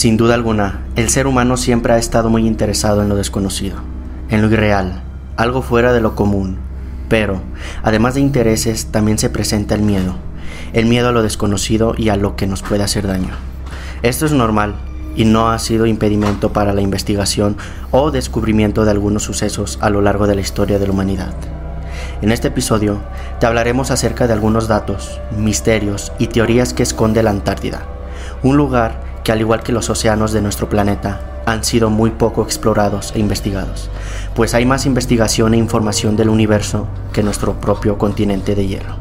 Sin duda alguna, el ser humano siempre ha estado muy interesado en lo desconocido, en lo irreal, algo fuera de lo común. Pero, además de intereses, también se presenta el miedo, el miedo a lo desconocido y a lo que nos puede hacer daño. Esto es normal y no ha sido impedimento para la investigación o descubrimiento de algunos sucesos a lo largo de la historia de la humanidad. En este episodio te hablaremos acerca de algunos datos, misterios y teorías que esconde la Antártida, un lugar que al igual que los océanos de nuestro planeta han sido muy poco explorados e investigados, pues hay más investigación e información del universo que nuestro propio continente de hierro.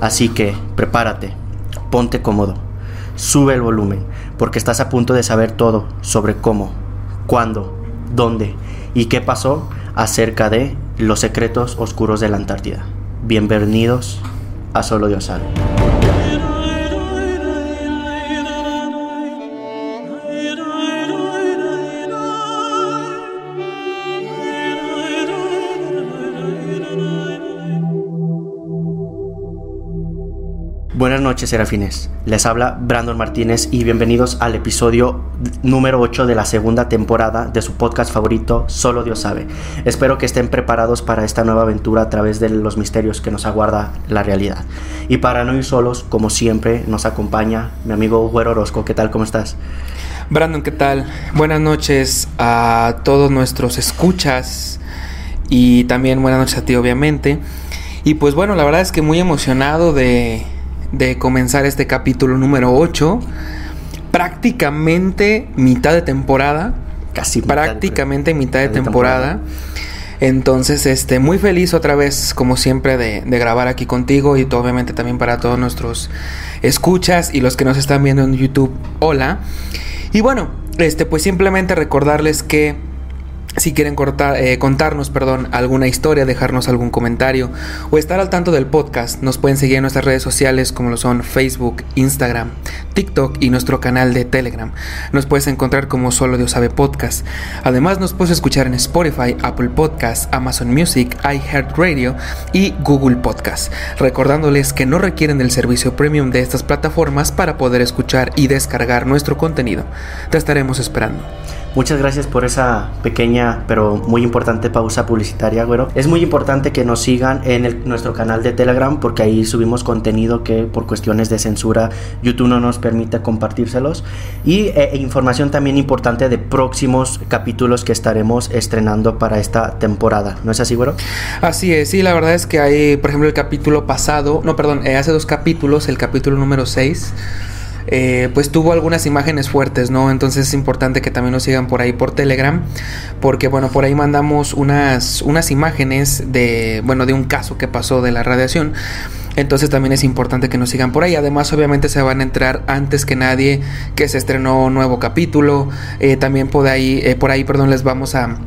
Así que prepárate, ponte cómodo, sube el volumen, porque estás a punto de saber todo sobre cómo, cuándo, dónde y qué pasó acerca de los secretos oscuros de la Antártida. Bienvenidos a Solo Dios sabe. Serafines. Les habla Brandon Martínez y bienvenidos al episodio número 8 de la segunda temporada de su podcast favorito, Solo Dios sabe. Espero que estén preparados para esta nueva aventura a través de los misterios que nos aguarda la realidad. Y para no ir solos, como siempre, nos acompaña mi amigo Güero Orozco. ¿Qué tal? ¿Cómo estás? Brandon, ¿qué tal? Buenas noches a todos nuestros escuchas y también buenas noches a ti, obviamente. Y pues bueno, la verdad es que muy emocionado de de comenzar este capítulo número 8. Prácticamente mitad de temporada. Casi prácticamente mitad de, temporada. Entonces, este, muy feliz otra vez, como siempre, de, de, grabar aquí contigo y obviamente también para todos nuestros escuchas y los que nos están viendo en YouTube. Hola. Y bueno, este, pues simplemente recordarles que si quieren eh, contarnos perdón, alguna historia, dejarnos algún comentario o estar al tanto del podcast, nos pueden seguir en nuestras redes sociales como lo son Facebook, Instagram, TikTok y nuestro canal de Telegram. Nos puedes encontrar como Solo Dios Sabe Podcast. Además nos puedes escuchar en Spotify, Apple Podcast, Amazon Music, iHeartRadio y Google Podcast. Recordándoles que no requieren del servicio premium de estas plataformas para poder escuchar y descargar nuestro contenido. Te estaremos esperando. Muchas gracias por esa pequeña pero muy importante pausa publicitaria, güero. Es muy importante que nos sigan en nuestro canal de Telegram porque ahí subimos contenido que por cuestiones de censura YouTube no nos permite compartírselos. Y eh, e información también importante de próximos capítulos que estaremos estrenando para esta temporada. ¿No es así, güero? Así es, sí, la verdad es que hay, por ejemplo, el capítulo pasado, no, perdón, eh, hace dos capítulos, el capítulo número 6 eh, pues tuvo algunas imágenes fuertes, ¿no? Entonces es importante que también nos sigan por ahí por Telegram, porque bueno, por ahí mandamos unas, unas imágenes de, bueno, de un caso que pasó de la radiación. Entonces también es importante que nos sigan por ahí. Además, obviamente se van a entrar antes que nadie que se estrenó un nuevo capítulo. Eh, también por ahí, eh, por ahí, perdón, les vamos a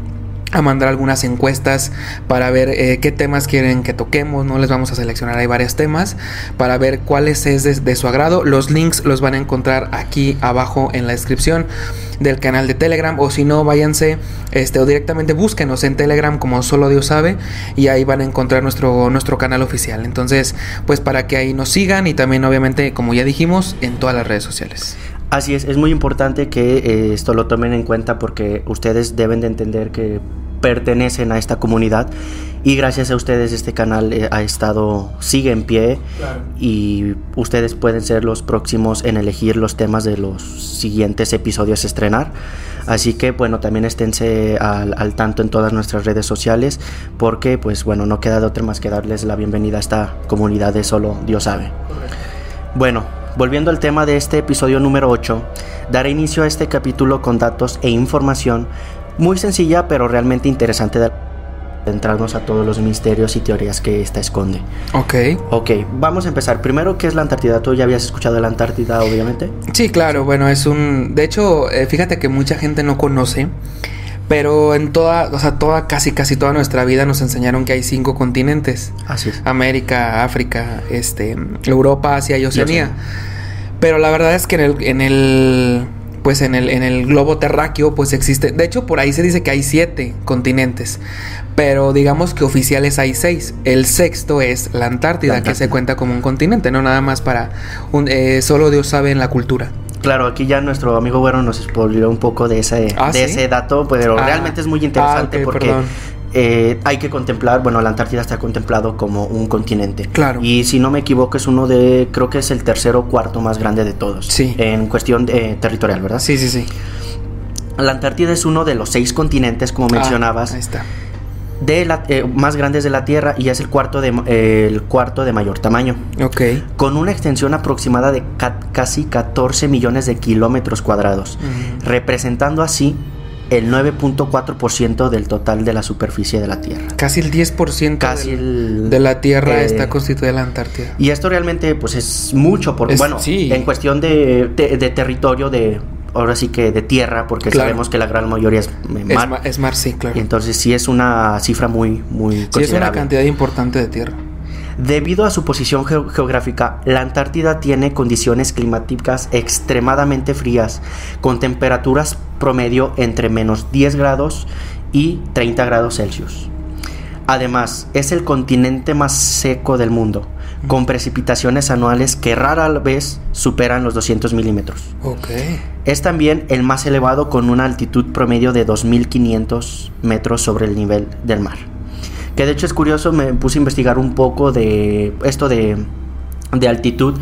a mandar algunas encuestas para ver eh, qué temas quieren que toquemos, no les vamos a seleccionar, hay varios temas para ver cuáles es de, su agrado. Los links los van a encontrar aquí abajo en la descripción del canal de Telegram o si no váyanse este o directamente búsquenos en Telegram como solo Dios sabe y ahí van a encontrar nuestro nuestro canal oficial. Entonces, pues para que ahí nos sigan y también obviamente como ya dijimos en todas las redes sociales. Así es, es muy importante que eh, esto lo tomen en cuenta porque ustedes deben de entender que pertenecen a esta comunidad y gracias a ustedes este canal eh, ha estado sigue en pie y ustedes pueden ser los próximos en elegir los temas de los siguientes episodios a estrenar. Así que bueno también esténse al, tanto en todas nuestras redes sociales porque pues bueno no queda de otra más que darles la bienvenida a esta comunidad de solo Dios sabe. Bueno volviendo al tema de este episodio número 8 daré inicio a este capítulo con datos e información muy sencilla pero realmente interesante de entrarnos a todos los misterios y teorías que esta esconde. Ok. Ok, vamos a empezar. Primero, ¿qué es la Antártida? ¿Tú ya habías escuchado de la Antártida, obviamente? Sí, claro. Bueno, es un... De hecho, eh, fíjate que mucha gente no conoce, pero en toda, o sea, toda, casi, casi toda nuestra vida nos enseñaron que hay cinco continentes. Así es. América, África, este, Europa, Asia y Oceanía. Pero la verdad es que en el... En el pues en el, en el globo terráqueo pues existe, de hecho por ahí se dice que hay siete continentes, pero digamos que oficiales hay seis. El sexto es la Antártida, que se cuenta como un continente, no nada más para un, eh, solo Dios sabe en la cultura. Claro, aquí ya nuestro amigo Güero nos spoileó un poco de ese, Ah, de ¿sí? ese dato, pero Ah. realmente es muy interesante Ah, ok, porque eh, hay que contemplar, bueno, la Antártida está contemplado como un continente. Claro. Y si no me equivoco es uno de, creo que es el tercero o cuarto más grande de todos. Sí. En cuestión eh, territorial, ¿verdad? Sí, sí, sí. La Antártida es uno de los seis continentes, como mencionabas, Ah, ahí está. De la, eh, más grandes de la Tierra y es el cuarto de, eh, el cuarto de mayor tamaño. Ok. Con una extensión aproximada de ca- casi 14 millones de kilómetros cuadrados, representando así el 9.4% del total de la superficie de la Tierra. Casi el 10% Casi del- el- de la Tierra eh, está constituida la Antártida. Y esto realmente pues es mucho, porque Es- bueno, sí. en cuestión de, de- de territorio, de ahora sí que de tierra, porque Claro. sabemos que la gran mayoría es eh, Es, mar. ma- es mar, sí, claro. Y entonces sí es una cifra muy, muy Sí, es una considerable. cantidad importante de tierra. Debido a su posición geo- geográfica, la Antártida tiene condiciones climáticas extremadamente frías, con temperaturas promedio entre menos 10 grados y 30 grados Celsius. Además, es el continente más seco del mundo, con precipitaciones anuales que rara vez superan los 200 milímetros. Es también el más elevado con una altitud promedio de 2.500 metros sobre el nivel del mar. Que de hecho es curioso, me puse a investigar un poco de esto de, de altitud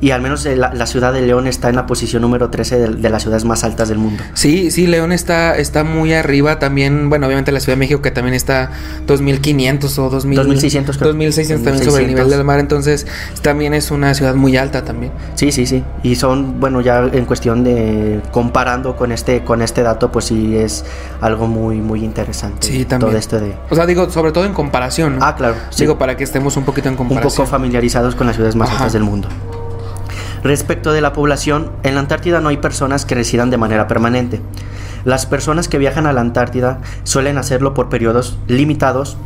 y al menos eh, la, la ciudad de León está en la posición número 13 de, de las ciudades más altas del mundo. Sí, sí, León está, está muy arriba también. Bueno, obviamente la Ciudad de México que también está 2500 o 2000, 2600 creo. 2600 también sobre el 2600. nivel del mar. Entonces también es una ciudad muy alta también. Sí, sí, sí. Y son, bueno, ya en cuestión de comparando con este, con este dato, pues sí es algo muy, muy interesante. Sí, también. Todo esto de... O sea, digo, sobre todo en comparación, ¿no? Ah, claro. sí. Digo, para que estemos un poquito en un comparación. poco familiarizados con las ciudades más Ajá. altas del mundo. Respecto de la población, en la Antártida no hay personas que residan de manera permanente. Las personas que viajan a la Antártida suelen hacerlo por periodos limitados,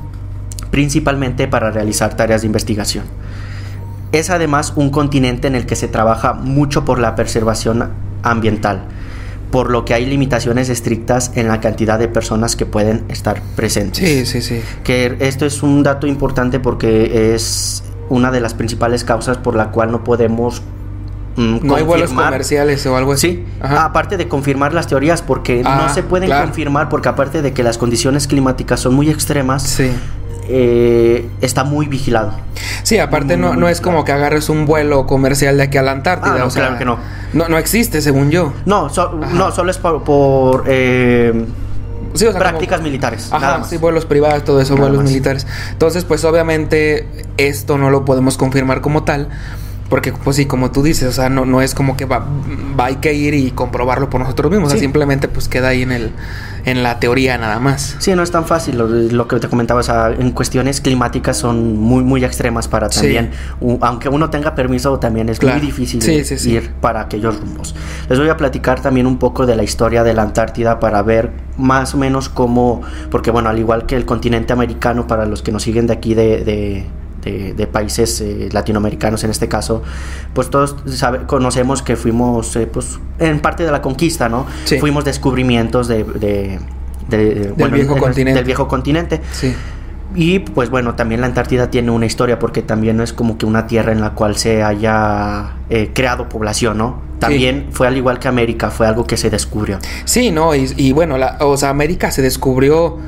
principalmente para realizar tareas de investigación. Es además un continente en el que se trabaja mucho por la preservación ambiental, por lo que hay limitaciones estrictas en la cantidad de personas que pueden estar presentes Sí, sí, sí. que esto es un dato importante porque es una de las principales causas por la cual no podemos mm, No hay vuelos comerciales o algo así. Sí, Ajá. aparte de confirmar las teorías, porque Ah, no se pueden claro. confirmar, porque aparte de que las condiciones climáticas son muy extremas, Sí. eh, está muy vigilado. Sí, aparte no, no es como que agarres un vuelo comercial de aquí a la Antártida. Ah, no, o sea, claro que no. no. No existe, según yo. No, so- no solo es por, por, eh, Sí, o sea, prácticas como- militares. nada Ajá, más. sí, vuelos privados, todo eso, Nada vuelos más. militares. Entonces, pues obviamente esto no lo podemos confirmar como tal. Porque, pues sí, como tú dices, o sea, no, no es como que va, va hay que ir y comprobarlo por nosotros mismos. O sea, simplemente pues queda ahí en el, en la teoría nada más. Sí, no es tan fácil. Lo, lo que te comentaba, o sea, en cuestiones climáticas son muy, muy extremas para Sí. también, u- aunque uno tenga permiso, también es Claro. muy difícil Sí, sí, sí. ir para aquellos rumbos. Les voy a platicar también un poco de la historia de la Antártida para ver más o menos cómo, porque bueno, al igual que el continente americano, para los que nos siguen de aquí de... de de, de países eh, latinoamericanos en este caso, pues todos sabe- conocemos que fuimos eh, pues en parte de la conquista, ¿no? Sí. Fuimos descubrimientos de, de- de- bueno, viejo en- en- continente. del viejo continente. Sí. Y pues bueno, también la Antártida tiene una historia porque también no es como que una tierra en la cual se haya eh, creado población, ¿no? También fue al igual que América, fue algo que se descubrió. Sí, no, y, y bueno, la, o sea, América se descubrió.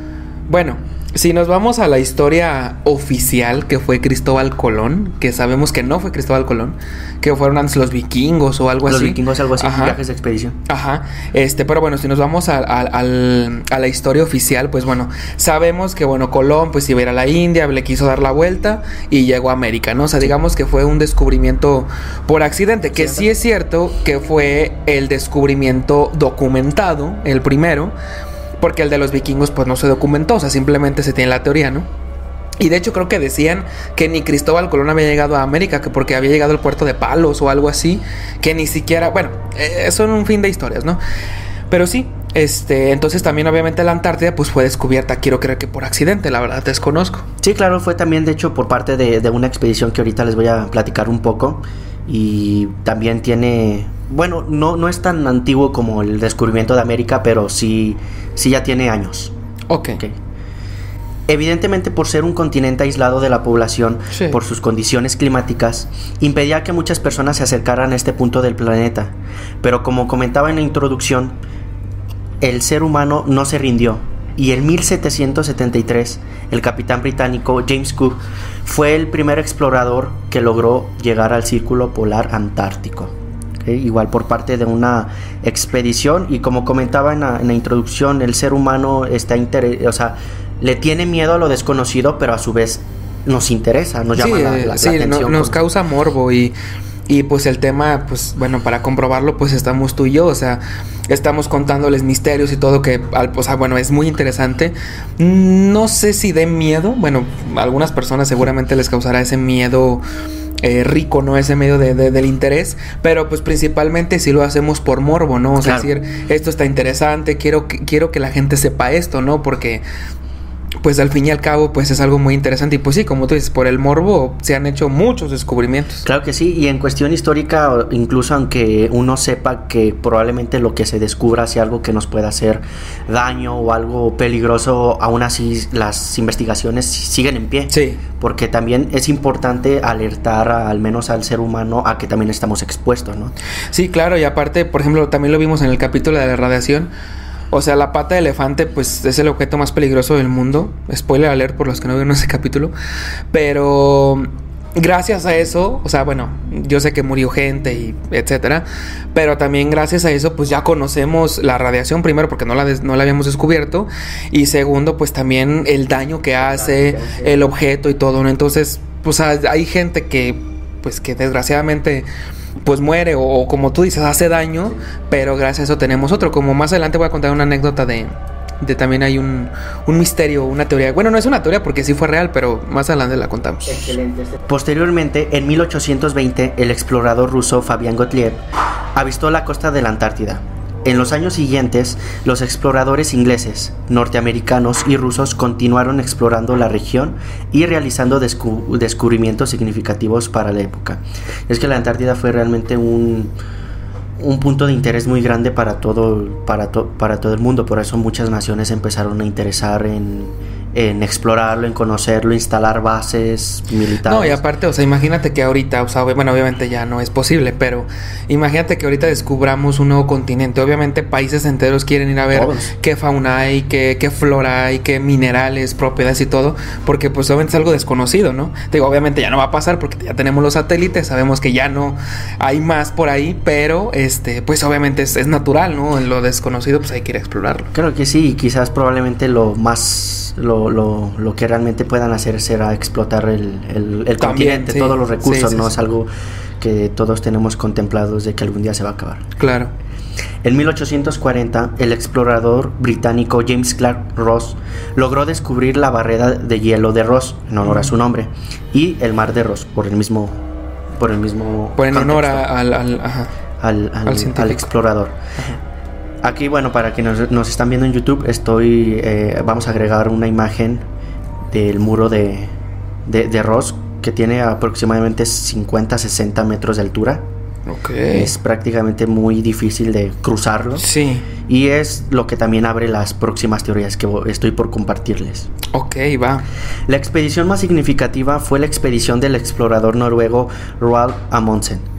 Bueno, si nos vamos a la historia oficial que fue Cristóbal Colón, que sabemos que no fue Cristóbal Colón, que fueron antes los vikingos o algo Los así. vikingos, algo así, Ajá. viajes de expedición. Ajá, este, pero bueno, si nos vamos a, a la historia oficial, pues bueno, sabemos que bueno, Colón pues iba a ir a la India, le quiso dar la vuelta y llegó a América, ¿no? O sea, digamos que fue un descubrimiento por accidente, que sí es cierto que fue el descubrimiento documentado, el primero, porque el de los vikingos pues no se documentó, o sea, simplemente se tiene la teoría, ¿no? Y de hecho creo que decían que ni Cristóbal Colón había llegado a América, que porque había llegado al puerto de Palos o algo así, que ni siquiera, bueno, eh, son un fin de historias, ¿no? Pero sí, este, entonces también obviamente la Antártida pues fue descubierta, quiero creer que por accidente, la verdad desconozco. Sí, claro, fue también de hecho por parte de, de una expedición que ahorita les voy a platicar un poco. Y también tiene, bueno, no, no es tan antiguo como el descubrimiento de América, pero sí, sí ya tiene años. Ok. Ok. Evidentemente por ser un continente aislado de la población, por sus condiciones climáticas, impedía que muchas personas se acercaran a este punto del planeta. Pero como comentaba en la introducción, el ser humano no se rindió y en 1773 el capitán británico James Cook fue el primer explorador que logró llegar al círculo polar antártico. Igual por parte de una expedición y como comentaba en la, introducción, el ser humano está o sea, le tiene miedo a lo desconocido, pero a su vez nos interesa, nos llama la, la, atención. nos causa morbo y y pues el tema, pues bueno, para comprobarlo, pues estamos tú y yo, o sea, estamos contándoles misterios y todo que, o sea, bueno, es muy interesante. No sé si de miedo, bueno, a algunas personas seguramente les causará ese miedo. Eh, rico, ¿no? Ese medio de, del interés, pero pues principalmente si lo hacemos por morbo, ¿no? O sea, decir, esto está interesante, quiero quiero que la gente sepa esto, ¿no? Porque pues al fin y al cabo pues es algo muy interesante y pues sí, como tú dices, por el morbo se han hecho muchos descubrimientos. Claro que sí, y en cuestión histórica, incluso aunque uno sepa que probablemente lo que se descubra sea algo que nos pueda hacer daño o algo peligroso, aún así las investigaciones siguen en pie. Sí. Porque también es importante alertar al menos al ser humano a que también estamos expuestos, ¿no? Sí, claro, y aparte, por ejemplo, también lo vimos en el capítulo de la radiación o sea, la pata de elefante, pues es el objeto más peligroso del mundo. Spoiler alert por los que no vieron ese capítulo. Pero gracias a eso, o sea, bueno, yo sé que murió gente y etcétera, pero también gracias a eso, pues ya conocemos la radiación primero porque no la, no la habíamos descubierto y segundo, pues también el daño que hace el objeto y todo, ¿no? Entonces, pues hay gente que, pues que desgraciadamente pues muere o, como tú dices, hace daño, pero gracias a eso tenemos otro. Como más adelante voy a contar una anécdota de, de también hay un, un, misterio, una teoría. Bueno, no es una teoría porque sí fue real, pero más adelante la contamos. Posteriormente, en 1820, el explorador ruso Fabián Gottlieb avistó la costa de la Antártida. En los años siguientes, los exploradores ingleses, norteamericanos y rusos continuaron explorando la región y realizando descubrimientos significativos para la época. Es que la Antártida fue realmente un, un punto de interés muy grande para todo, para, para todo el mundo, por eso muchas naciones empezaron a interesar en, en explorarlo, en conocerlo, instalar bases militares. No, y aparte, o sea, imagínate que ahorita, o sea, bueno, obviamente ya no es posible, pero imagínate que ahorita descubramos un nuevo continente. Obviamente países enteros quieren ir a ver qué fauna hay, qué, qué, flora hay, qué minerales, propiedades y todo, porque pues obviamente es algo desconocido, ¿no? digo, obviamente ya no va a pasar porque ya tenemos los satélites, sabemos que ya no hay más por ahí, pero este, pues obviamente es, es natural, ¿no? En lo desconocido pues hay que ir a explorarlo. Creo que sí, y quizás probablemente lo más lo, lo, lo, que realmente puedan hacer será explotar el, el, continente, todos los recursos, no es algo que todos tenemos contemplados de que algún día se va a acabar. Claro. En 1840, el explorador británico James Clark Ross logró descubrir la barrera de hielo de Ross, en honor a su nombre, y el mar de Ross, por el mismo. Por el mismo. Por en honor al, al, al, al, explorador. Aquí, bueno, para quienes nos, están viendo en YouTube, estoy, eh, vamos a agregar una imagen del muro de, de, Ross que tiene aproximadamente 50-60 metros de altura. Ok. Es prácticamente muy difícil de cruzarlo. Sí. Y es lo que también abre las próximas teorías que estoy por compartirles. Ok, va. La expedición más significativa fue la expedición del explorador noruego Roald Amundsen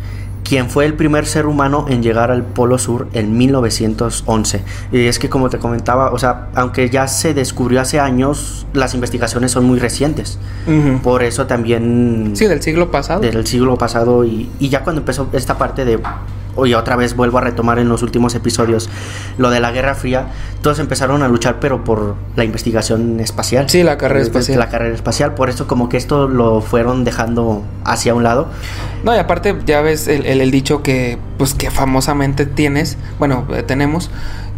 quien fue el primer ser humano en llegar al Polo Sur en 1911. Y es que como te comentaba, o sea, aunque ya se descubrió hace años, las investigaciones son muy recientes. Por eso también... Sí, del siglo pasado. Del siglo pasado y, y ya cuando empezó esta parte de oye, otra vez vuelvo a retomar en los últimos episodios lo de la Guerra Fría, todos empezaron a luchar, pero por la investigación espacial. Sí, la carrera espacial. La carrera espacial, por eso como que esto lo fueron dejando hacia un lado. No, y aparte ya ves el, el, dicho que, pues, que famosamente tienes, bueno, eh, tenemos,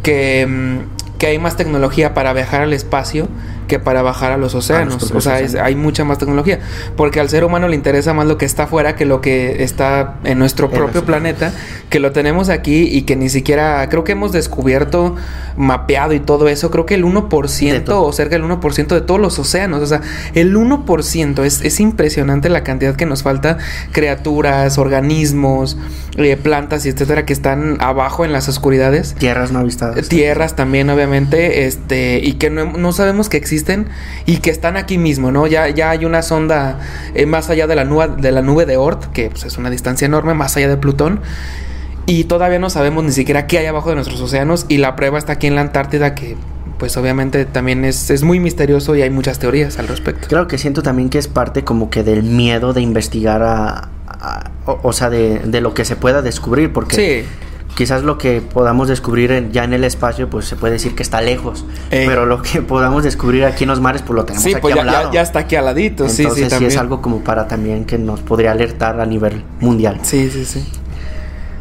que, mm, que hay más tecnología para viajar al espacio que para bajar a los océanos. o sea, hay mucha más tecnología. Porque al ser humano le interesa más lo que está afuera que lo que está en nuestro propio planeta, que lo tenemos aquí y que ni siquiera, creo que hemos descubierto, mapeado y todo eso, creo que el 1% o cerca del 1% de todos los océanos. O sea, el 1% es, es impresionante la cantidad que nos falta, criaturas, organismos, eh, plantas y etcétera que están abajo en las oscuridades. Tierras no avistadas. Tierras también, obviamente, este, y que no, no sabemos que existen y que están aquí mismo, ¿no? Ya, ya hay una sonda eh, más allá de la nube de la nube de Oort, que pues, es una distancia enorme, más allá de Plutón. Y todavía no sabemos ni siquiera qué hay abajo de nuestros océanos. Y la prueba está aquí en la Antártida, que pues obviamente también es, es muy misterioso y hay muchas teorías al respecto. Claro que siento también que es parte como que del miedo de investigar a, a- o, o sea, de, de lo que se pueda descubrir, porque Sí. Quizás lo que podamos descubrir en- ya en el espacio, pues se puede decir que está lejos, Eh. pero lo que podamos descubrir aquí en los mares, pues lo tenemos Sí, aquí pues a ya, ya- lado. ya está aquí al ladito. Entonces sí, sí, sí, también. es algo como para también que nos podría alertar a nivel mundial. Sí, sí, sí.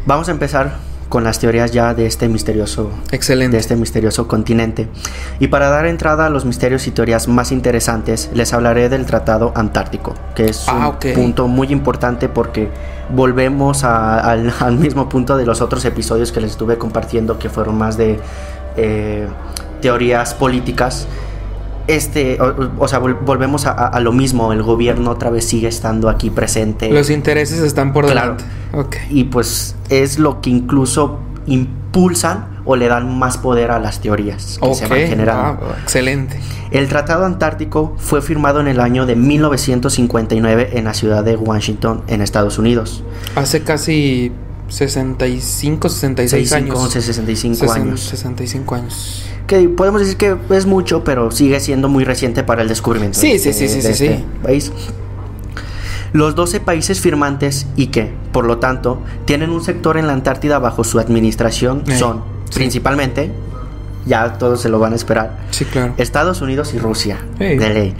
Vamos a empezar con las teorías ya de este misterioso Excelente. de este misterioso continente. Y para dar entrada a los misterios y teorías más interesantes, les hablaré del Tratado Antártico, que es un Ah, ok. punto muy importante porque volvemos a- al, al mismo punto de los otros episodios que les estuve compartiendo, que fueron más de eh, teorías políticas. Este, o, o sea, vol- volvemos a, lo mismo, el gobierno otra vez sigue estando aquí presente. Los intereses están por Claro. delante. Y pues es lo que incluso impulsan o le dan más poder a las teorías que se van generando. excelente. El Tratado Antártico fue firmado en el año de 1959 en la ciudad de Washington, en Estados Unidos. Hace casi 65, 66 65, años. 65 Sesen- años. 65 años. Que podemos decir que es mucho, pero sigue siendo muy reciente para el descubrimiento Sí, de sí, este- sí, sí, de sí, este sí. país. Los 12 países firmantes y que, por lo tanto, tienen un sector en la Antártida bajo su administración Eh, son sí. principalmente, ya todos se lo van a esperar, Sí, claro. Estados Unidos y Rusia, Hey. de ley.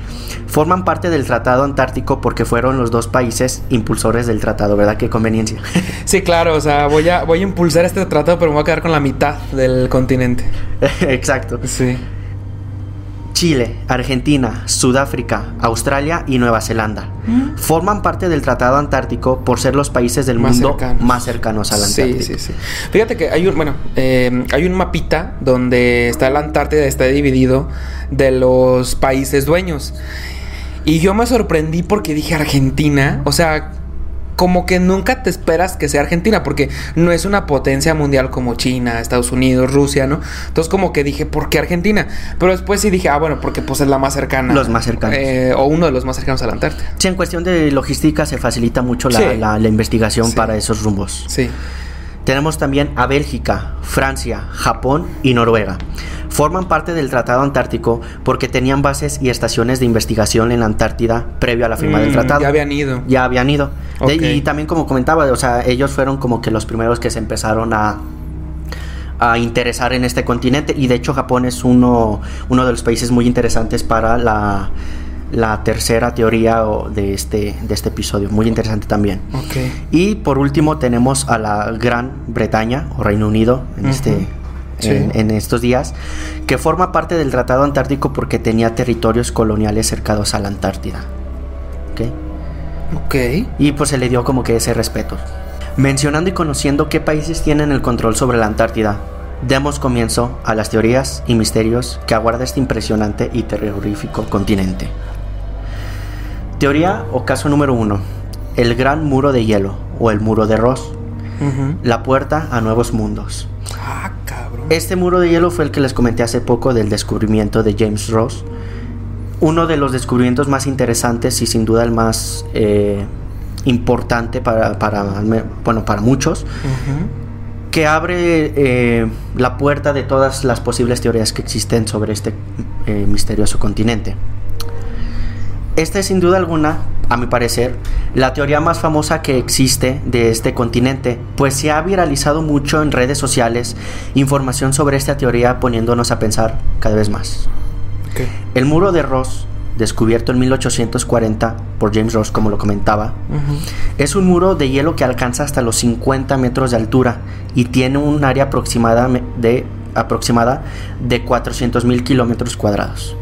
Forman parte del Tratado Antártico porque fueron los dos países impulsores del tratado, ¿verdad? Qué conveniencia. Sí, claro, o sea, voy a, voy a impulsar este tratado, pero me voy a quedar con la mitad del continente. Exacto. Sí. Chile, Argentina, Sudáfrica, Australia y Nueva Zelanda forman parte del Tratado Antártico por ser los países del Mm. Más mundo cercanos. más cercanos a la Sí, Antártida. sí, sí. Fíjate que hay un, bueno, eh, hay un mapita donde está la Antártida, está dividido de los países dueños. Y yo me sorprendí porque dije Argentina, o sea, como que nunca te esperas que sea Argentina, porque no es una potencia mundial como China, Estados Unidos, Rusia, ¿no? Entonces como que dije, ¿por qué Argentina? Pero después sí dije, ah, bueno, porque pues es la más cercana. Los más cercanos. Eh, o uno de los más cercanos a la Antártida. Sí, en cuestión de logística se facilita mucho la, Sí. la- la investigación Sí. para esos rumbos. Sí. Tenemos también a Bélgica, Francia, Japón y Noruega. Forman parte del Tratado Antártico porque tenían bases y estaciones de investigación en la Antártida previo a la firma del Mm, tratado. Ya habían ido. ya habían ido. De- y también como comentaba, o sea, ellos fueron como que los primeros que se empezaron a a interesar en este continente y de hecho Japón es uno, uno de los países muy interesantes para la, la tercera teoría de, este, de este episodio, muy interesante también. Ok. Y por último tenemos a la Gran Bretaña o Reino Unido en, este, Sí. en, en estos días, que forma parte del Tratado Antártico porque tenía territorios coloniales cercados a la Antártida. ¿Ok? Ok. Y pues se le dio como que ese respeto. Mencionando y conociendo qué países tienen el control sobre la Antártida, demos comienzo a las teorías y misterios que aguarda este impresionante y terrorífico continente. Teoría o caso número uno. El gran muro de hielo o el muro de Ross. La puerta a nuevos mundos. Ah, cabrón. Este muro de hielo fue el que les comenté hace poco del descubrimiento de James Ross. Uno de los descubrimientos más interesantes y sin duda el más eh, importante para, para, bueno, para muchos, que abre eh, la puerta de todas las posibles teorías que existen sobre este eh, misterioso continente. Esta es sin duda alguna, a mi parecer, la teoría más famosa que existe de este continente, pues se ha viralizado mucho en redes sociales información sobre esta teoría poniéndonos a pensar cada vez más. El muro de Ross, descubierto en 1840 por James Ross, como lo comentaba, es un muro de hielo que alcanza hasta los 50 metros de altura y tiene un área aproximada de, aproximada de 400 mil kilómetros cuadrados.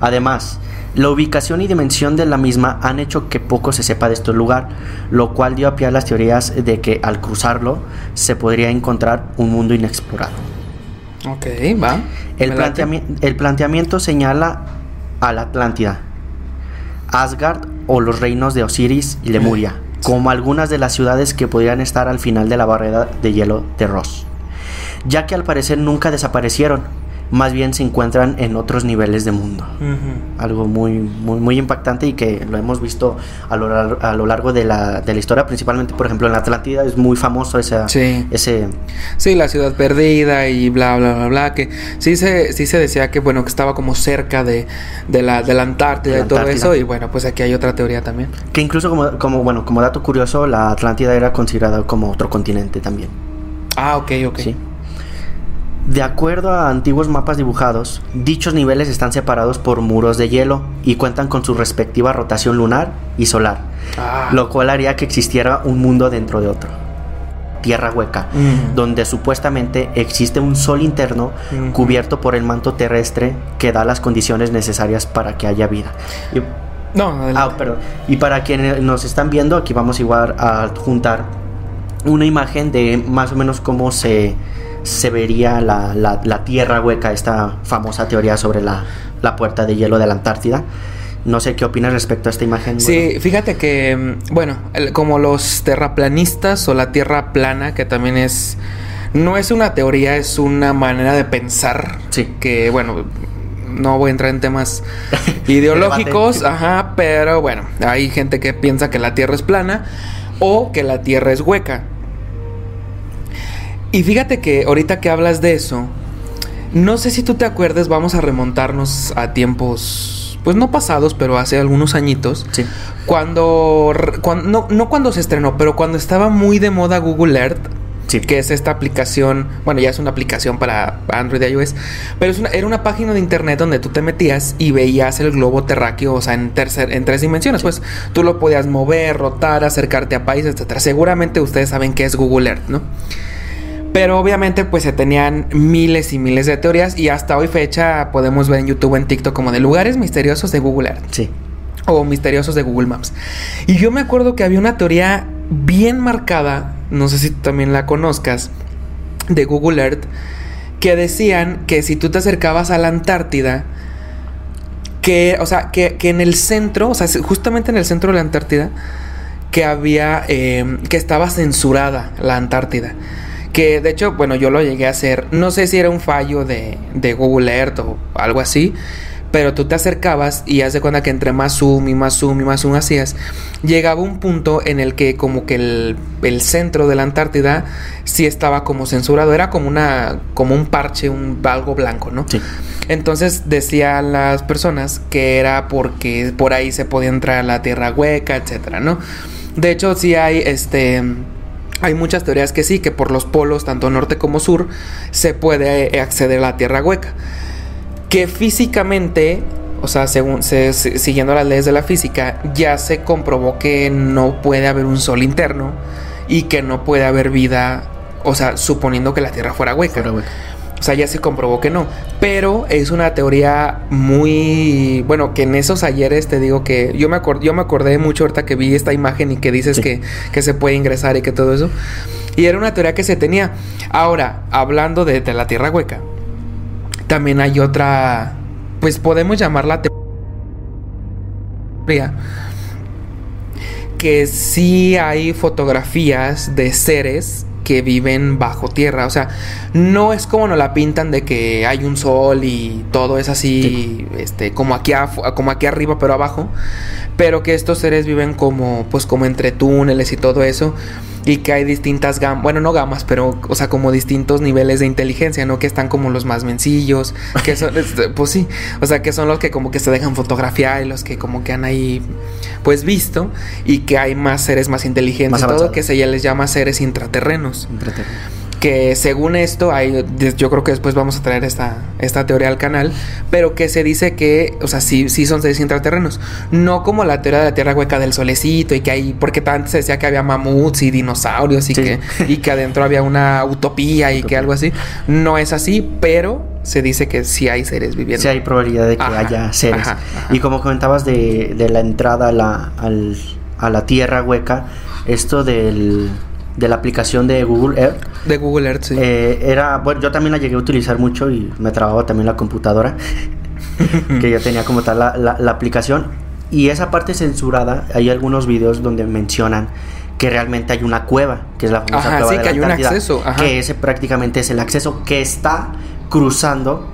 Además, la ubicación y dimensión de la misma han hecho que poco se sepa de este lugar, lo cual dio a pie a las teorías de que al cruzarlo se podría encontrar un mundo inexplorado. Ok, va. El, planteami- el planteamiento señala a la Atlántida, Asgard o los reinos de Osiris y Lemuria, como algunas de las ciudades que podrían estar al final de la barrera de hielo de Ross, ya que al parecer nunca desaparecieron, más bien se encuentran en otros niveles de mundo. Algo muy, muy, muy impactante y que lo hemos visto a lo, a lo largo de la, de la, historia, principalmente, por ejemplo, en la Atlántida es muy famoso ese... ese... Sí, la ciudad perdida y bla, bla, bla, bla, que sí se, sí se decía que, bueno, que estaba como cerca de, de, la, de la Antártida y todo eso, y bueno, pues aquí hay otra teoría también. Que incluso como, como, bueno, como dato curioso, la Atlántida era considerada como otro continente también. Ah, ok, ok. Sí. De acuerdo a antiguos mapas dibujados, dichos niveles están separados por muros de hielo y cuentan con su respectiva rotación lunar y solar, ah. lo cual haría que existiera un mundo dentro de otro. Tierra hueca, mm. donde supuestamente existe un sol interno mm. cubierto por el manto terrestre que da las condiciones necesarias para que haya vida. Y, no, ah, perdón. Y para quienes nos están viendo, aquí vamos igual a juntar una imagen de más o menos cómo se se vería la, la, tierra hueca, esta famosa teoría sobre la, la, puerta de hielo de la Antártida. No sé qué opinas respecto a esta imagen. Sí, fíjate que, mm, bueno, como los terraplanistas o la tierra plana, que también es, no es una teoría, es una manera de pensar. Sí. Que, bueno, no voy a entrar en temas ideológicos, ajá, pero bueno, hay gente que piensa que la tierra es plana o que la tierra es hueca. Y fíjate que ahorita que hablas de eso, no sé si tú te acuerdas, vamos a remontarnos a tiempos, pues no pasados, pero hace algunos añitos. Sí. Cuando, no, no cuando se estrenó, pero cuando estaba muy de moda Google Earth. Sí. Que es esta aplicación, bueno, ya es una aplicación para Android y iOS, pero es una, era una página de internet donde tú te metías y veías el globo terráqueo, o sea, en, tercer, en tres dimensiones. Pues tú lo podías mover, rotar, acercarte a países, etcétera. Seguramente ustedes saben qué es Google Earth, ¿no? Pero obviamente pues se tenían miles y miles de teorías y hasta hoy fecha podemos ver en YouTube, en TikTok como de lugares misteriosos de Google Earth. Sí. O misteriosos de Google Maps. Y yo me acuerdo que había una teoría bien marcada, no sé si también la conozcas, de Google Earth, que decían que si tú te acercabas a la Antártida, que, o sea, que, en el centro, o sea, justamente en el centro de la Antártida, que había, eh, que estaba censurada la Antártida. Que de hecho, bueno, yo lo llegué a hacer. No sé si era un fallo de, de Google Earth o algo así. Pero tú te acercabas y haz de cuenta que entre más zoom y más zoom y más zoom hacías, llegaba un punto en el que como que el, el centro de la Antártida sí estaba como censurado. Era como una, como un parche, un algo blanco, ¿no? Sí. Entonces decían las personas que era porque por ahí se podía entrar a la tierra hueca, etcétera, ¿no? De hecho, sí hay este hay muchas teorías que sí, que por los polos, tanto norte como sur, se puede eh, acceder a la Tierra hueca. Que físicamente, o sea, según, siguiendo las leyes de la física, ya se comprobó que no puede haber un sol interno y que no puede haber vida, o sea, suponiendo que la Tierra fuera hueca. Fuera hueca. O sea, ya se comprobó que no. Pero es una teoría muy. Bueno, que en esos ayeres te digo que. Yo me, yo me acordé mucho ahorita que vi esta imagen y que dices que, que, se puede ingresar y que todo eso. Y era una teoría que se tenía. Ahora, hablando de, de la tierra hueca, también hay otra. Pues podemos llamarla teoría. Que sí hay fotografías de seres que viven bajo tierra. O sea, no es como nos la pintan de que hay un sol y todo es así, este, como aquí, como aquí arriba, pero abajo. Pero que estos seres viven como, pues, como entre túneles y todo eso y que hay distintas gamas, bueno, no gamas, pero, o sea, como distintos niveles de inteligencia, ¿no? Que están como los más mencillos, que son, este, pues sí, o sea, que son los que como que se dejan fotografiar y los que como que han ahí, pues visto, y que hay más seres más inteligentes, todo que se ya les llama seres intraterrenos. Intraterrenos que según esto, hay, yo creo que después vamos a traer esta, esta teoría al canal, pero que se dice que, o sea, sí, sí son seres intraterrenos, no como la teoría de la tierra hueca del solecito y que hay, porque antes se decía que había mamuts y dinosaurios y, que, y que adentro había una utopía y que algo así, no es así, pero se dice que sí hay seres viviendo. Sí hay probabilidad de que haya seres. Y como comentabas de, de la entrada a la, al, a la tierra hueca, esto del de la aplicación de Google Earth. De Google Earth, sí. Eh, era, bueno, yo también la llegué a utilizar mucho y me trababa también la computadora, que yo tenía como tal la, la, aplicación. y esa parte censurada, hay algunos videos donde mencionan que realmente hay una cueva, que es la famosa Ajá, cueva sí, de que la hay un acceso, ajá. que ese prácticamente es el acceso que está cruzando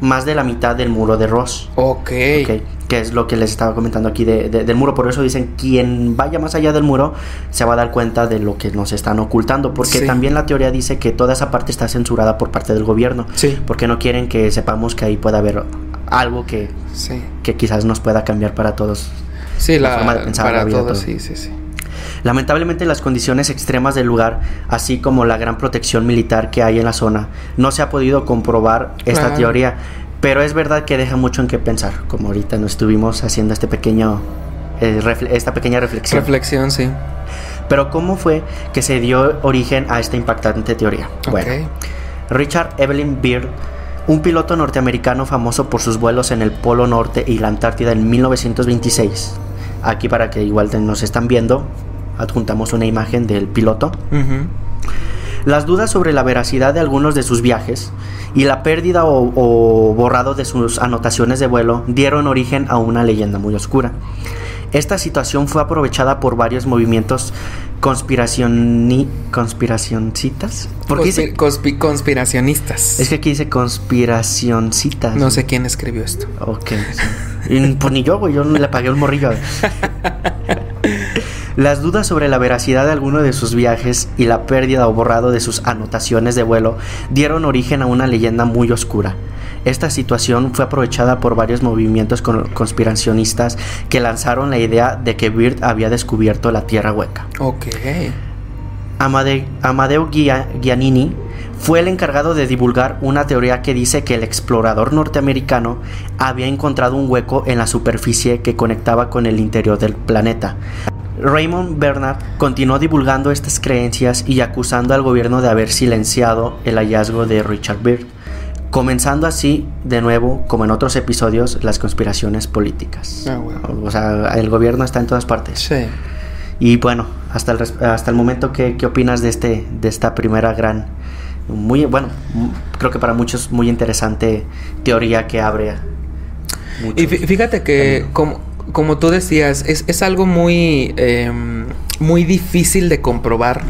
más de la mitad del muro de Ross. Ok. Ok, que es lo que les estaba comentando aquí de- de- del muro. Por eso dicen, quien vaya más allá del muro se va a dar cuenta de lo que nos están ocultando. Porque Sí. también la teoría dice que toda esa parte está censurada por parte del gobierno. Sí. Porque no quieren que sepamos que ahí pueda haber algo que, Sí. que quizás nos pueda cambiar para todos. Sí, La la, forma de pensar, la para vida, todos, todo. sí, sí, sí. Lamentablemente las condiciones extremas del lugar, así como la gran protección militar que hay en la zona, no se ha podido comprobar esta Claro. teoría, pero es verdad que deja mucho en qué pensar, como ahorita nos estuvimos haciendo este pequeño, eh, esta pequeña reflexión. Reflexión, sí. pero ¿cómo fue que se dio origen a esta impactante teoría? Bueno. Richard Evelyn Beard, un piloto norteamericano famoso por sus vuelos en el Polo Norte y la Antártida en 1926. Aquí para que igual nos están viendo, adjuntamos una imagen del piloto. Ujú. Las dudas sobre la veracidad de algunos de sus viajes y la pérdida o, o borrado de sus anotaciones de vuelo dieron origen a una leyenda muy oscura. Esta situación fue aprovechada por varios movimientos conspiracioni conspiracioncitas. ¿Por qué dice? Conspi- conspi- conspiracionistas. Es que aquí dice conspiracioncitas. No sé quién escribió esto. Ok. sí. Pues ni yo, güey, yo le pagué un morrillo. Las dudas sobre la veracidad de alguno de sus viajes y la pérdida o borrado de sus anotaciones de vuelo dieron origen a una leyenda muy oscura. Esta situación fue aprovechada por varios movimientos con- conspiracionistas que lanzaron la idea de que Byrd había descubierto la Tierra hueca. Ok. Amade- Amadeo Gia- Giannini fue el encargado de divulgar una teoría que dice que el explorador norteamericano había encontrado un hueco en la superficie que conectaba con el interior del planeta. Raymond Bernard continuó divulgando estas creencias y acusando al gobierno de haber silenciado el hallazgo de Richard Byrd, comenzando así de nuevo, como en otros episodios, las conspiraciones políticas. Ah, bueno. O sea, el gobierno está en todas partes. Sí. Y bueno, hasta el, hasta el momento, ¿qué, qué opinas de, este, de esta primera gran, muy, bueno, creo que para muchos muy interesante teoría que abre? muchos Y fí- fíjate que, como, como tú decías, es, es algo muy, em, muy difícil de comprobar.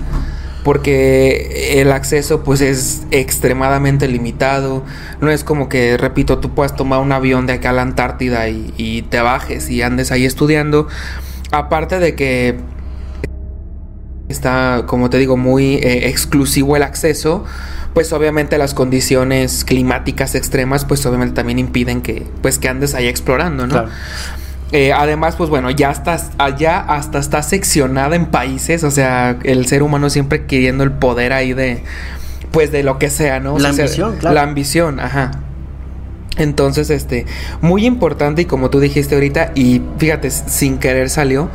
Porque el acceso pues es extremadamente limitado. No es como que, repito, tú puedas tomar un avión de acá a la Antártida y, te bajes y andes ahí estudiando. Aparte de que está, como te digo, muy eh, exclusivo el acceso, pues obviamente las condiciones climáticas extremas, pues obviamente también impiden que, pues que andes ahí explorando, ¿no? Claro. Eh, además, pues bueno, ya estás allá hasta está seccionada en países, o sea, el ser humano siempre queriendo el poder ahí de, pues de lo que sea, ¿no? O La sea, ambición, claro. La ambición, ajá. Entonces, este, muy importante y como tú dijiste ahorita, y fíjate, sin querer salió,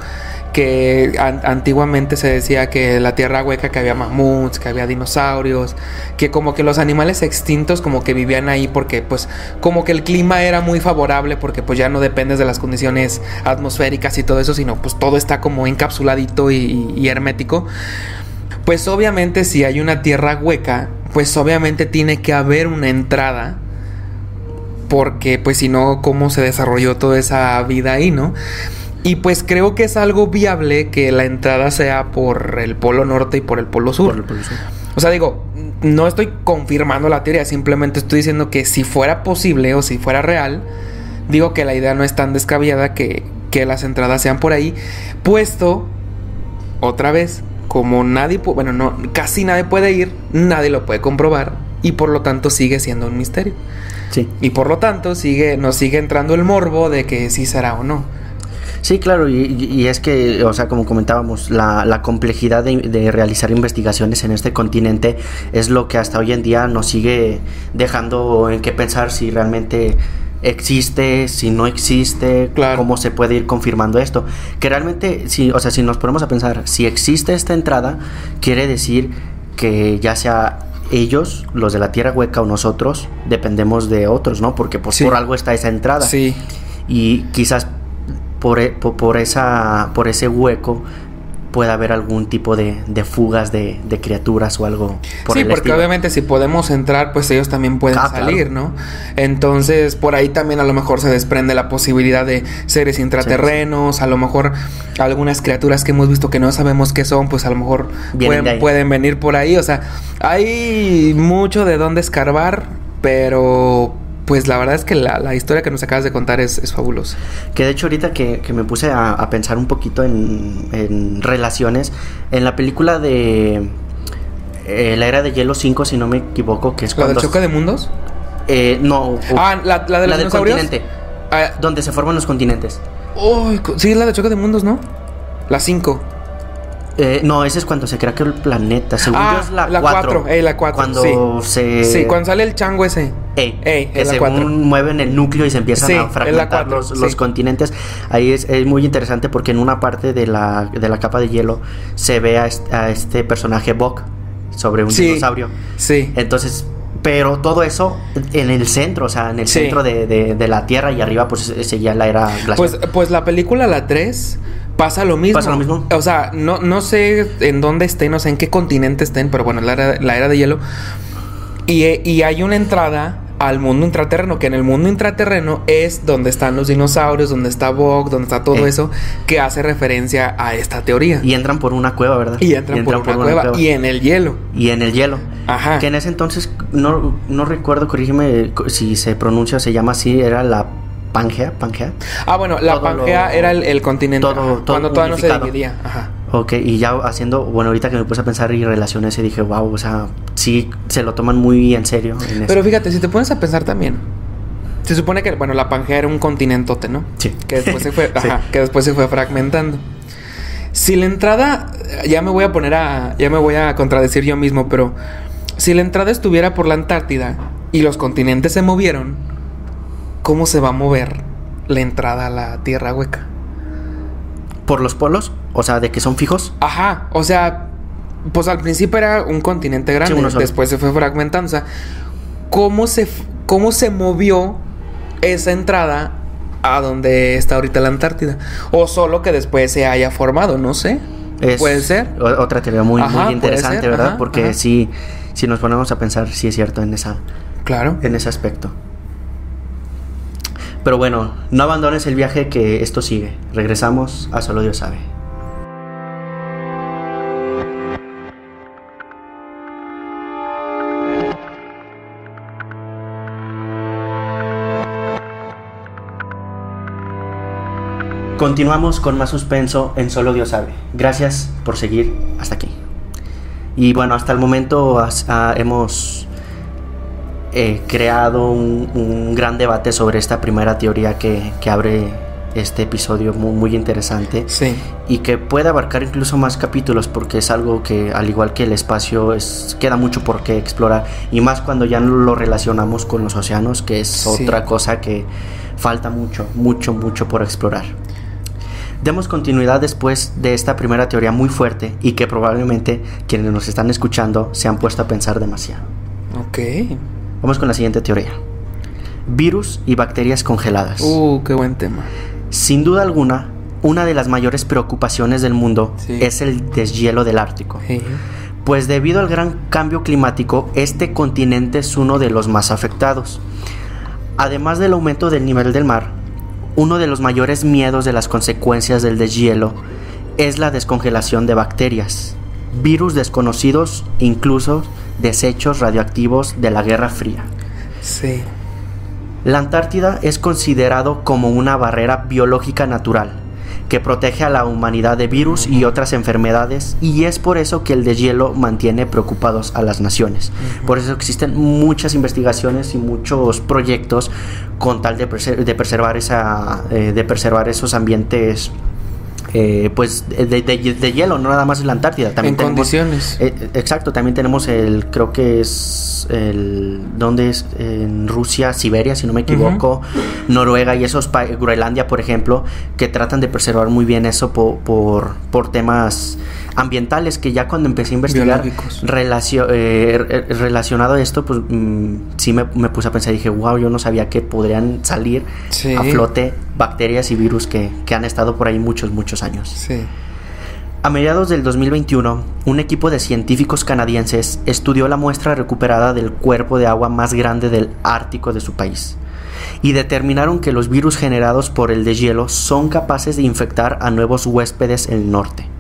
que an- antiguamente se decía que la tierra hueca, que había mamuts, que había dinosaurios, que como que los animales extintos como que vivían ahí porque pues como que el clima era muy favorable porque pues ya no dependes de las condiciones atmosféricas y todo eso, sino pues todo está como encapsuladito y hermético. Pues obviamente si hay una tierra hueca, pues obviamente tiene que haber una entrada porque pues si no, ¿cómo se desarrolló toda esa vida ahí, no? Y pues creo que es algo viable que la entrada sea por el polo norte y por el polo sur. Por el- por el sur. O sea, digo, no estoy confirmando la teoría, simplemente estoy diciendo que si fuera posible o si fuera real, digo que la idea no es tan descabellada que, que las entradas sean por ahí, puesto, otra vez, como nadie, bueno, no, casi nadie puede ir, nadie lo puede comprobar y por lo tanto sigue siendo un misterio. Sí. Y por lo tanto sigue, nos sigue entrando el morbo de que sí será o no. Sí, claro, y, y- es que, o sea, como comentábamos, la, la complejidad de, de realizar investigaciones en este continente es lo que hasta hoy en día nos sigue dejando en qué pensar si realmente existe, si no existe, Claro. cómo se puede ir confirmando esto. Que realmente, si, o sea, si nos ponemos a pensar, si existe esta entrada, quiere decir que ya sea ellos, los de la Tierra Hueca o nosotros, dependemos de otros, ¿no? Porque pues Sí. por algo está esa entrada Sí, y quizás por, e- po- por, esa, por ese hueco pueda haber algún tipo de, de fugas de, de criaturas o algo por sí, porque obviamente si podemos entrar, pues ellos también pueden ah, salir, ¿no? Entonces, por ahí también a lo mejor se desprende la posibilidad de seres intraterrenos, a lo mejor algunas criaturas que hemos visto que no sabemos qué son, pues a lo mejor pueden, pueden venir por ahí. O sea, hay mucho de dónde escarbar, pero pues la verdad es que la, historia que nos acabas de contar es, es fabulosa. Que de hecho ahorita que, me puse a, pensar un poquito en, relaciones, en la película de eh, La Era de Hielo 5, si no me equivoco, que es cuando... ¿La del choque de mundos? Eh, no. ah, la, de la del continente. Ah, donde se forman los continentes. Uy, sí, es la de choque de mundos, ¿no? La 5. Eh, no, ese es cuando se crea que el planeta. Según ah, yo es la 4. Eh, la 4. Cuando se. Sí, cuando sale el chango ese. Ey, Ey que según mueven el núcleo y se empiezan a fragmentar los, los, continentes. Ahí es, es, muy interesante porque en una parte de la, de la capa de hielo se ve a este, personaje Bok sobre un dinosaurio. Sí. Entonces, pero todo eso en el centro, o sea, en el centro de, de, de, la Tierra y arriba, pues seguía la era glacial. Pues, pues la película, la 3 Pasa lo mismo. Pasa lo mismo. O sea, no, no sé en dónde estén, no sé en qué continente estén, pero bueno, la era, la era de hielo. Y, y, hay una entrada al mundo intraterreno, que en el mundo intraterreno es donde están los dinosaurios, donde está Bog, donde está todo eh. eso, que hace referencia a esta teoría. Y entran por una cueva, ¿verdad? Y entran, por, una, cueva. Y en el hielo. Y en el hielo. Ajá. Que en ese entonces, no, no recuerdo, corrígeme si se pronuncia o se llama así, era la Pangea, Pangea. Ah, bueno, la Pangea era el, continente cuando todavía no se dividía. Ajá. Ok, y ya haciendo, bueno, ahorita que me puse a pensar y relaciones y dije, wow, o sea, sí se lo toman muy en serio. Pero fíjate, si te pones a pensar también, se supone que, bueno, la Pangea era un continentote, ¿no? Sí. Que después se fue, ajá, que después se fue fragmentando. Si la entrada, ya me voy a poner a, ya me voy a contradecir yo mismo, pero si la entrada estuviera por la Antártida y los continentes se movieron, cómo se va a mover la entrada a la tierra hueca. ¿Por los polos? O sea, de que son fijos. Ajá, o sea, pues al principio era un continente grande, después se fue fragmentando. O sea, ¿cómo se, ¿cómo se movió esa entrada a donde está ahorita la Antártida? O solo que después se haya formado, no sé. puede ser. Otra teoría muy, muy interesante, ¿verdad? Porque si, si nos ponemos a pensar, sí es cierto en esa. Claro. En ese aspecto. Pero bueno, no abandones el viaje que esto sigue. Regresamos a Solo Dios sabe. Continuamos con más suspenso en Solo Dios sabe. Gracias por seguir hasta aquí. Y bueno, hasta el momento hemos creado un, gran debate sobre esta primera teoría que, abre este episodio muy, muy interesante y que puede abarcar incluso más capítulos porque es algo que al igual que el espacio es, queda mucho por qué explorar y más cuando ya lo relacionamos con los océanos que es otra cosa que falta mucho, mucho, mucho por explorar. Demos continuidad después de esta primera teoría muy fuerte y que probablemente quienes nos están escuchando se han puesto a pensar demasiado. Ok. Vamos con la siguiente teoría. Virus y bacterias congeladas. Uh, qué buen tema. Sin duda alguna, una de las mayores preocupaciones del mundo es el deshielo del Ártico. Pues debido al gran cambio climático, este continente es uno de los más afectados. Además del aumento del nivel del mar, uno de los mayores miedos de las consecuencias del deshielo es la descongelación de bacterias, virus desconocidos, incluso desechos radioactivos de la Guerra Fría. Sí. La Antártida es considerado como una barrera biológica natural que protege a la humanidad de virus y otras enfermedades y es por eso que el deshielo mantiene preocupados a las naciones. Por eso existen muchas investigaciones y muchos proyectos con tal de, preservar esa, eh, de preservar esos ambientes eh, pues de, hielo, no nada más en la Antártida. También en condiciones. Eh, exacto, también tenemos el, creo que es el, ¿dónde es? En Rusia, Siberia, si no me equivoco, Noruega y esos, Groenlandia, por ejemplo, que tratan de preservar muy bien eso por, por, por temas ambientales que ya cuando empecé a investigar eh, relacionado a esto, pues mm, sí me, puse a pensar y dije, wow, yo no sabía que podrían salir a flote bacterias y virus que, han estado por ahí muchos, muchos años. Sí. A mediados del 2021, un equipo de científicos canadienses estudió la muestra recuperada del cuerpo de agua más grande del Ártico de su país y determinaron que los virus generados por el deshielo son capaces de infectar a nuevos huéspedes en el norte.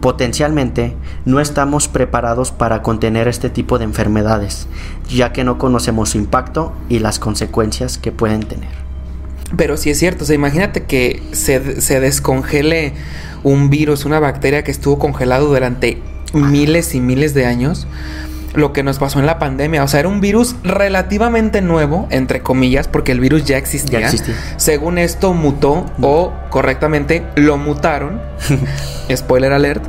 Potencialmente, no estamos preparados para contener este tipo de enfermedades, ya que no conocemos su impacto y las consecuencias que pueden tener. Pero sí es cierto, o imagínate que se, se descongele un virus, una bacteria que estuvo congelado durante miles y miles de años lo que nos pasó en la pandemia. O sea, era un virus relativamente nuevo, entre comillas, porque el virus ya existía. Ya existía. Según esto, mutó o correctamente lo mutaron. Spoiler alert.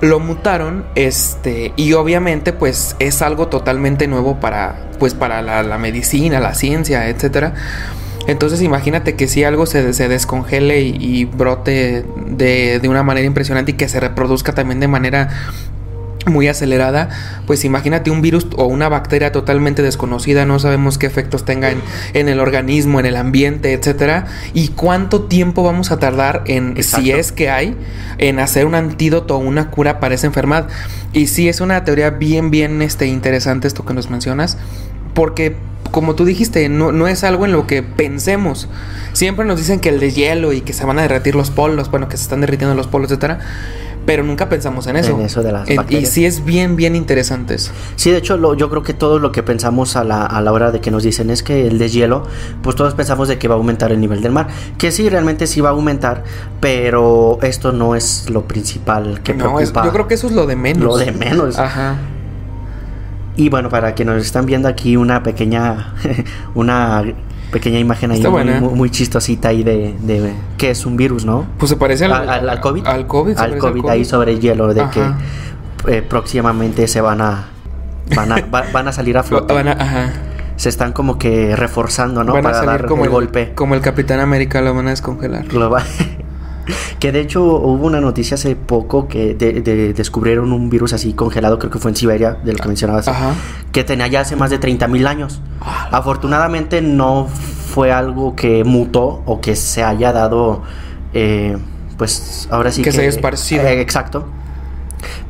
Lo mutaron, este, y obviamente, pues, es algo totalmente nuevo para, pues, para la, la medicina, la ciencia, etcétera. Entonces imagínate que si algo se, se descongele y, y brote de, de, una manera impresionante y que se reproduzca también de manera muy acelerada, pues imagínate un virus o una bacteria totalmente desconocida, no sabemos qué efectos tenga en, en el organismo, en el ambiente, etcétera, y cuánto tiempo vamos a tardar en, Exacto. si es que hay, en hacer un antídoto o una cura para esa enfermedad. Y sí es una teoría bien, bien este, interesante esto que nos mencionas, porque como tú dijiste, no, no, es algo en lo que pensemos. Siempre nos dicen que el de hielo y que se van a derretir los polos, bueno, que se están derritiendo los polos, etcétera. Pero nunca pensamos en eso. En eso de las en. Y sí es bien, bien interesante eso. Sí, de hecho, lo, yo creo que todo lo que pensamos a la, a la, hora de que nos dicen es que el deshielo, pues todos pensamos de que va a aumentar el nivel del mar. Que sí, realmente sí va a aumentar, pero esto no es lo principal que no, preocupa. Es, yo creo que eso es lo de menos. Lo de menos. Ajá. Y bueno, para que nos están viendo aquí una pequeña, una pequeña imagen ahí muy, muy, muy, chistosita ahí de, de, que es un virus, ¿no? Pues se parece al, al, al, al COVID. Al COVID, al COVID, ahí sobre el hielo, de ajá. que eh, próximamente se van a van a, va, van a salir a flote. Van a, ajá. Se están como que reforzando, ¿no? Van Para a salir dar como el, el golpe. Como el Capitán América lo van a descongelar. Lo va que de hecho hubo una noticia hace poco que de, de, descubrieron un virus así congelado, creo que fue en Siberia, de lo que mencionabas, Ajá. que tenía ya hace más de 30 mil años. Ah. Afortunadamente no fue algo que mutó o que se haya dado, eh, pues ahora sí que, que se haya esparcido. Eh, exacto.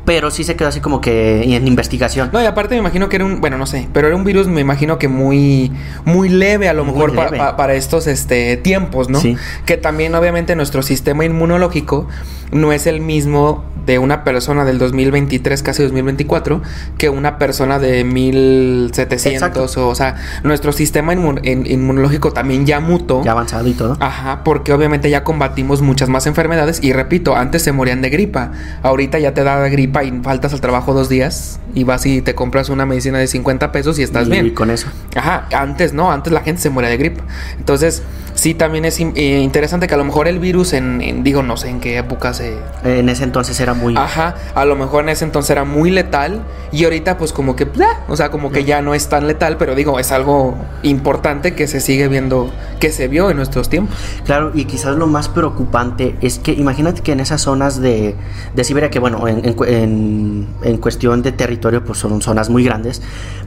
Pero sí se quedó así como que en investigación. No, y aparte me imagino que era un, bueno, no sé, pero era un virus, me imagino que muy, muy leve a lo Muy mejor pa, leve. pa, para estos este, tiempos, ¿no? Sí. Que también obviamente nuestro sistema inmunológico no es el mismo de una persona del 2023, casi 2024, que una persona de 1700, Exacto. o, o sea, nuestro sistema inmun inmunológico también ya mutó. Ya avanzado y todo. Ajá, porque obviamente ya combatimos muchas más enfermedades y repito, antes se morían de gripa, ahorita ya te da gripa faltas al trabajo dos días y vas y te compras una medicina de 50 pesos y estás y, bien. Y con eso. Ajá, antes no, antes la gente se moría de gripa. Entonces, sí, también es eh, interesante que a lo mejor el virus en, en, digo, no sé en qué época se... En ese entonces era muy... Ajá, a lo mejor en ese entonces era muy letal y ahorita pues como que, o sea, como que ya no es tan letal, pero digo, es algo importante que se sigue viendo, que se vio en nuestros tiempos. Claro, y quizás lo más preocupante es que imagínate que en esas zonas de, de Siberia, que bueno, en, en, en, cuestión de territorio pues son zonas muy grandes,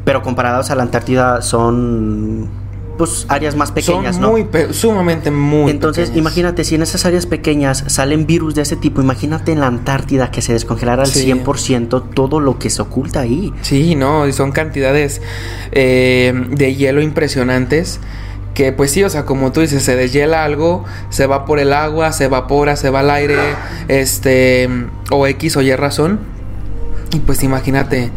pero comparados a la Antártida son pues áreas más pequeñas, Son ¿no? muy sumamente muy Entonces, pequeñas. imagínate si en esas áreas pequeñas salen virus de ese tipo, imagínate en la Antártida que se descongelara al Sí. 100% todo lo que se oculta ahí. Sí, no, y son cantidades eh, de hielo impresionantes. Que pues sí, o sea, como tú dices, se deshiela algo, se va por el agua, se evapora, se va al aire, este, o X o Y razón. Y pues imagínate,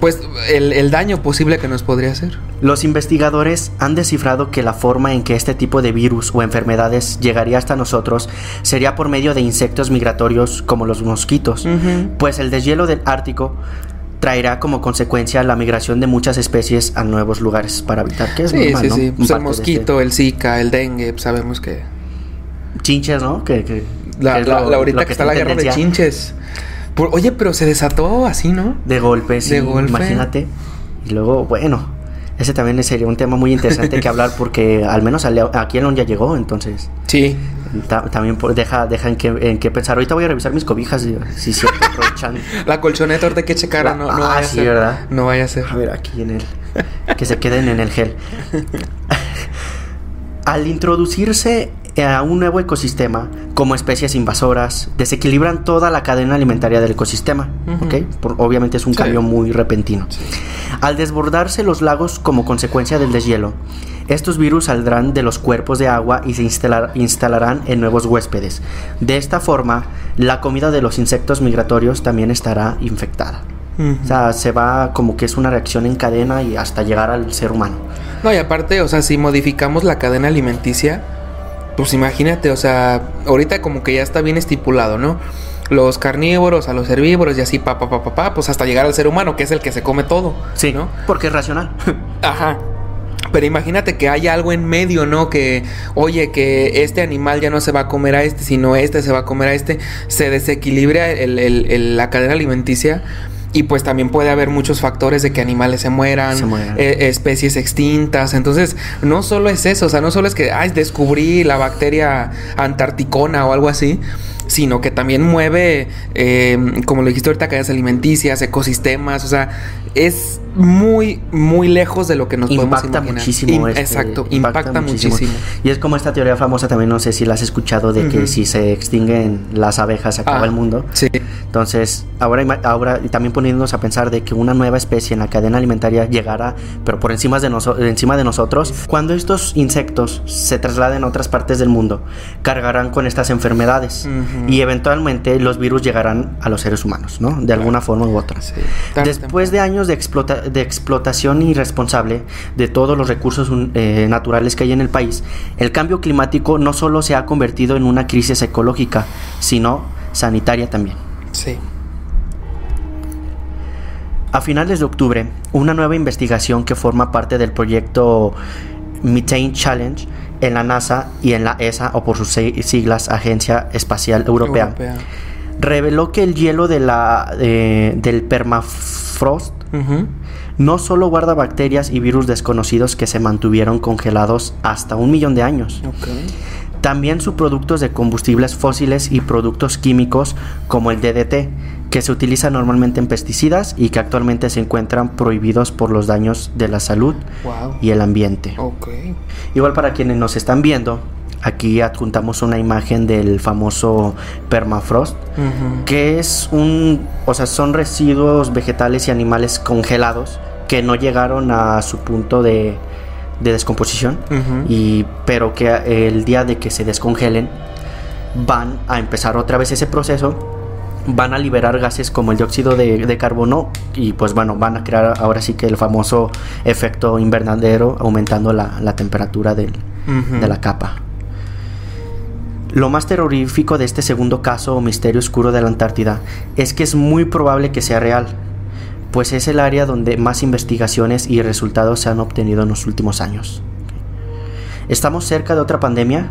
pues el, el daño posible que nos podría hacer. Los investigadores han descifrado que la forma en que este tipo de virus o enfermedades llegaría hasta nosotros sería por medio de insectos migratorios como los mosquitos, pues el deshielo del Ártico traerá como consecuencia la migración de muchas especies a nuevos lugares para habitar, que es Sí, normal, sí, ¿no? sí. Pues el mosquito, el Zika, el dengue, pues sabemos que. este- Chinches, ¿no? Que, que- La, que la- lo- la ahorita que está la guerra de chinches. Por- oye, pero se desató así, ¿no? De golpe, sí, De golpe. imagínate. Y luego, bueno, ese también sería un tema muy interesante que hablar porque al menos aquí el León ya llegó, entonces Sí. ta- también deja, deja en, qué, en qué pensar. Ahorita voy a revisar mis cobijas, y- si siempre aprovechan. La colchoneta ahorita hay que checarla, La- no, no ah, vaya a sí, ser. ¿verdad? No vaya a ser. A ver, aquí en el... Que se queden en el gel. Al introducirse a un nuevo ecosistema, como especies invasoras, desequilibran toda la cadena alimentaria del ecosistema. obviamente es un cambio muy repentino. Al desbordarse los lagos como consecuencia del deshielo, estos virus saldrán de los cuerpos de agua y se instalarán en nuevos huéspedes. De esta forma, la comida de los insectos migratorios también estará infectada. O sea, se va como que es una reacción en cadena y hasta llegar al ser humano. No, y aparte, o sea, si modificamos la cadena alimenticia, pues imagínate, o sea, ahorita como que ya está bien estipulado, ¿no? Los carnívoros a los herbívoros y así, pa, pa, pa, pa, pa, pues hasta llegar al ser humano, que es el que se come todo. Sí, ¿no? Porque es racional. Ajá. Pero imagínate que haya algo en medio, ¿no? Que, oye, que este animal ya no se va a comer a este, sino este se va a comer a este. Se desequilibra la cadena alimenticia y pues también puede haber muchos factores de que animales se mueran, eh, especies extintas. Entonces, no solo es eso, o sea, no solo es que, ay, descubrí la bacteria antarticona o algo así, sino que también mueve, eh, como lo dijiste ahorita, cadenas alimenticias, ecosistemas, o sea, es muy, muy lejos de lo que nos podemos imaginar. Muchísimo este, exacto, impacta, muchísimo. Y es como esta teoría famosa, también no sé si la has escuchado, de que si se extinguen las abejas se acaba ah, el mundo. Sí. Entonces, ahora, ahora también poniéndonos a pensar de que una nueva especie en la cadena alimentaria llegará, pero por encima de, encima de nosotros, cuando estos insectos se trasladen a otras partes del mundo, cargarán con estas enfermedades y eventualmente los virus llegarán a los seres humanos, ¿no? De alguna forma u otra. Después de años de, de explotación irresponsable de todos los recursos eh, naturales que hay en el país, el cambio climático no solo se ha convertido en una crisis ecológica, sino sanitaria también. Sí. A finales de octubre, una nueva investigación que forma parte del proyecto Methane Challenge en la NASA y en la ESA, o por sus siglas Agencia Espacial Europea, reveló que el hielo de la, del permafrost no solo guarda bacterias y virus desconocidos que se mantuvieron congelados hasta un millón de años. También subproductos de combustibles fósiles y productos químicos como el DDT, que se utiliza normalmente en pesticidas y que actualmente se encuentran prohibidos por los daños de la salud y el ambiente. Igual para quienes nos están viendo, aquí adjuntamos una imagen del famoso permafrost, que es un, o sea, son residuos vegetales y animales congelados que no llegaron a su punto de, de descomposición, y, pero que el día de que se descongelen van a empezar otra vez ese proceso van a liberar gases como el dióxido de, carbono y pues bueno, van a crear ahora sí que el famoso efecto invernadero aumentando la, temperatura de la capa. Lo más terrorífico de este segundo caso o misterio oscuro de la Antártida es que es muy probable que sea real, pues es el área donde más investigaciones y resultados se han obtenido en los últimos años. ¿Estamos cerca de otra pandemia?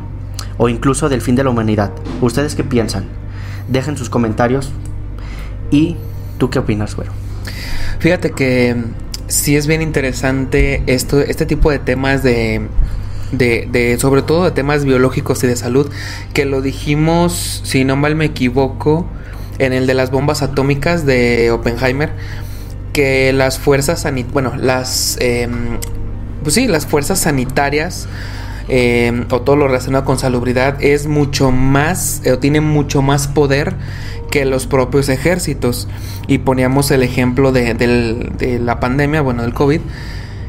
¿O incluso del fin de la humanidad? ¿Ustedes qué piensan? Dejen sus comentarios. ¿Y tú qué opinas, güero? Fíjate que sí es bien interesante esto, este tipo de temas de, de, sobre todo de temas biológicos y de salud, que lo dijimos, si no mal me equivoco, en el de las bombas atómicas de Oppenheimer, que las fuerzas sanitarias, bueno, las, em, pues sí, las fuerzas sanitarias eh, o todo lo relacionado con salubridad es mucho más eh, o tiene mucho más poder que los propios ejércitos. Y poníamos el ejemplo de, la pandemia, bueno, del COVID,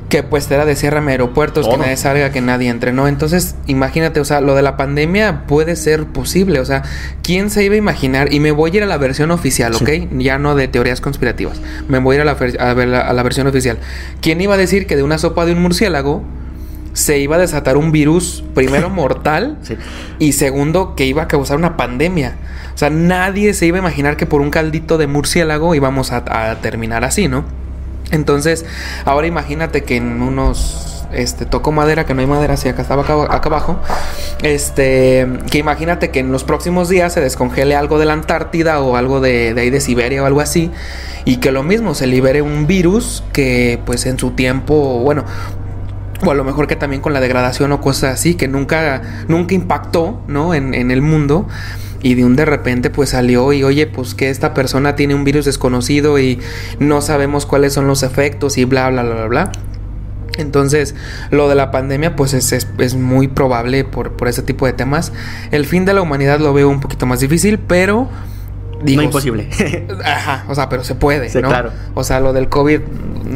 que pues era de cierre aeropuertos, que nadie salga, que nadie entre, ¿no? Entonces, imagínate, o sea, lo de la pandemia puede ser posible, o sea, ¿quién se iba a imaginar? Y me voy a ir a la versión oficial, ¿ok? Ya no de teorías conspirativas, me voy a ir a la, a la versión oficial. ¿Quién iba a decir que de una sopa de un murciélago se iba a desatar un virus, primero mortal y segundo que iba a causar una pandemia. O sea, nadie se iba a imaginar que por un caldito de murciélago íbamos a, terminar así, ¿no? Entonces, ahora imagínate que en unos este, tocó madera, que no hay madera, así acá estaba acá, abajo. Este, que imagínate que en los próximos días se descongele algo de la Antártida o algo de, de ahí de Siberia o algo así. Y que lo mismo, se libere un virus que pues en su tiempo, bueno, o a lo mejor que también con la degradación o cosas así, que nunca, nunca impactó, ¿no? En, en, el mundo. Y de un de repente pues salió y oye, pues que esta persona tiene un virus desconocido y no sabemos cuáles son los efectos y bla, bla, bla, bla, bla. Entonces, lo de la pandemia, pues es, es, muy probable por, por ese tipo de temas. El fin de la humanidad lo veo un poquito más difícil, pero no imposible. ajá, o sea, pero se puede, sí, ¿no? Claro. O sea, lo del COVID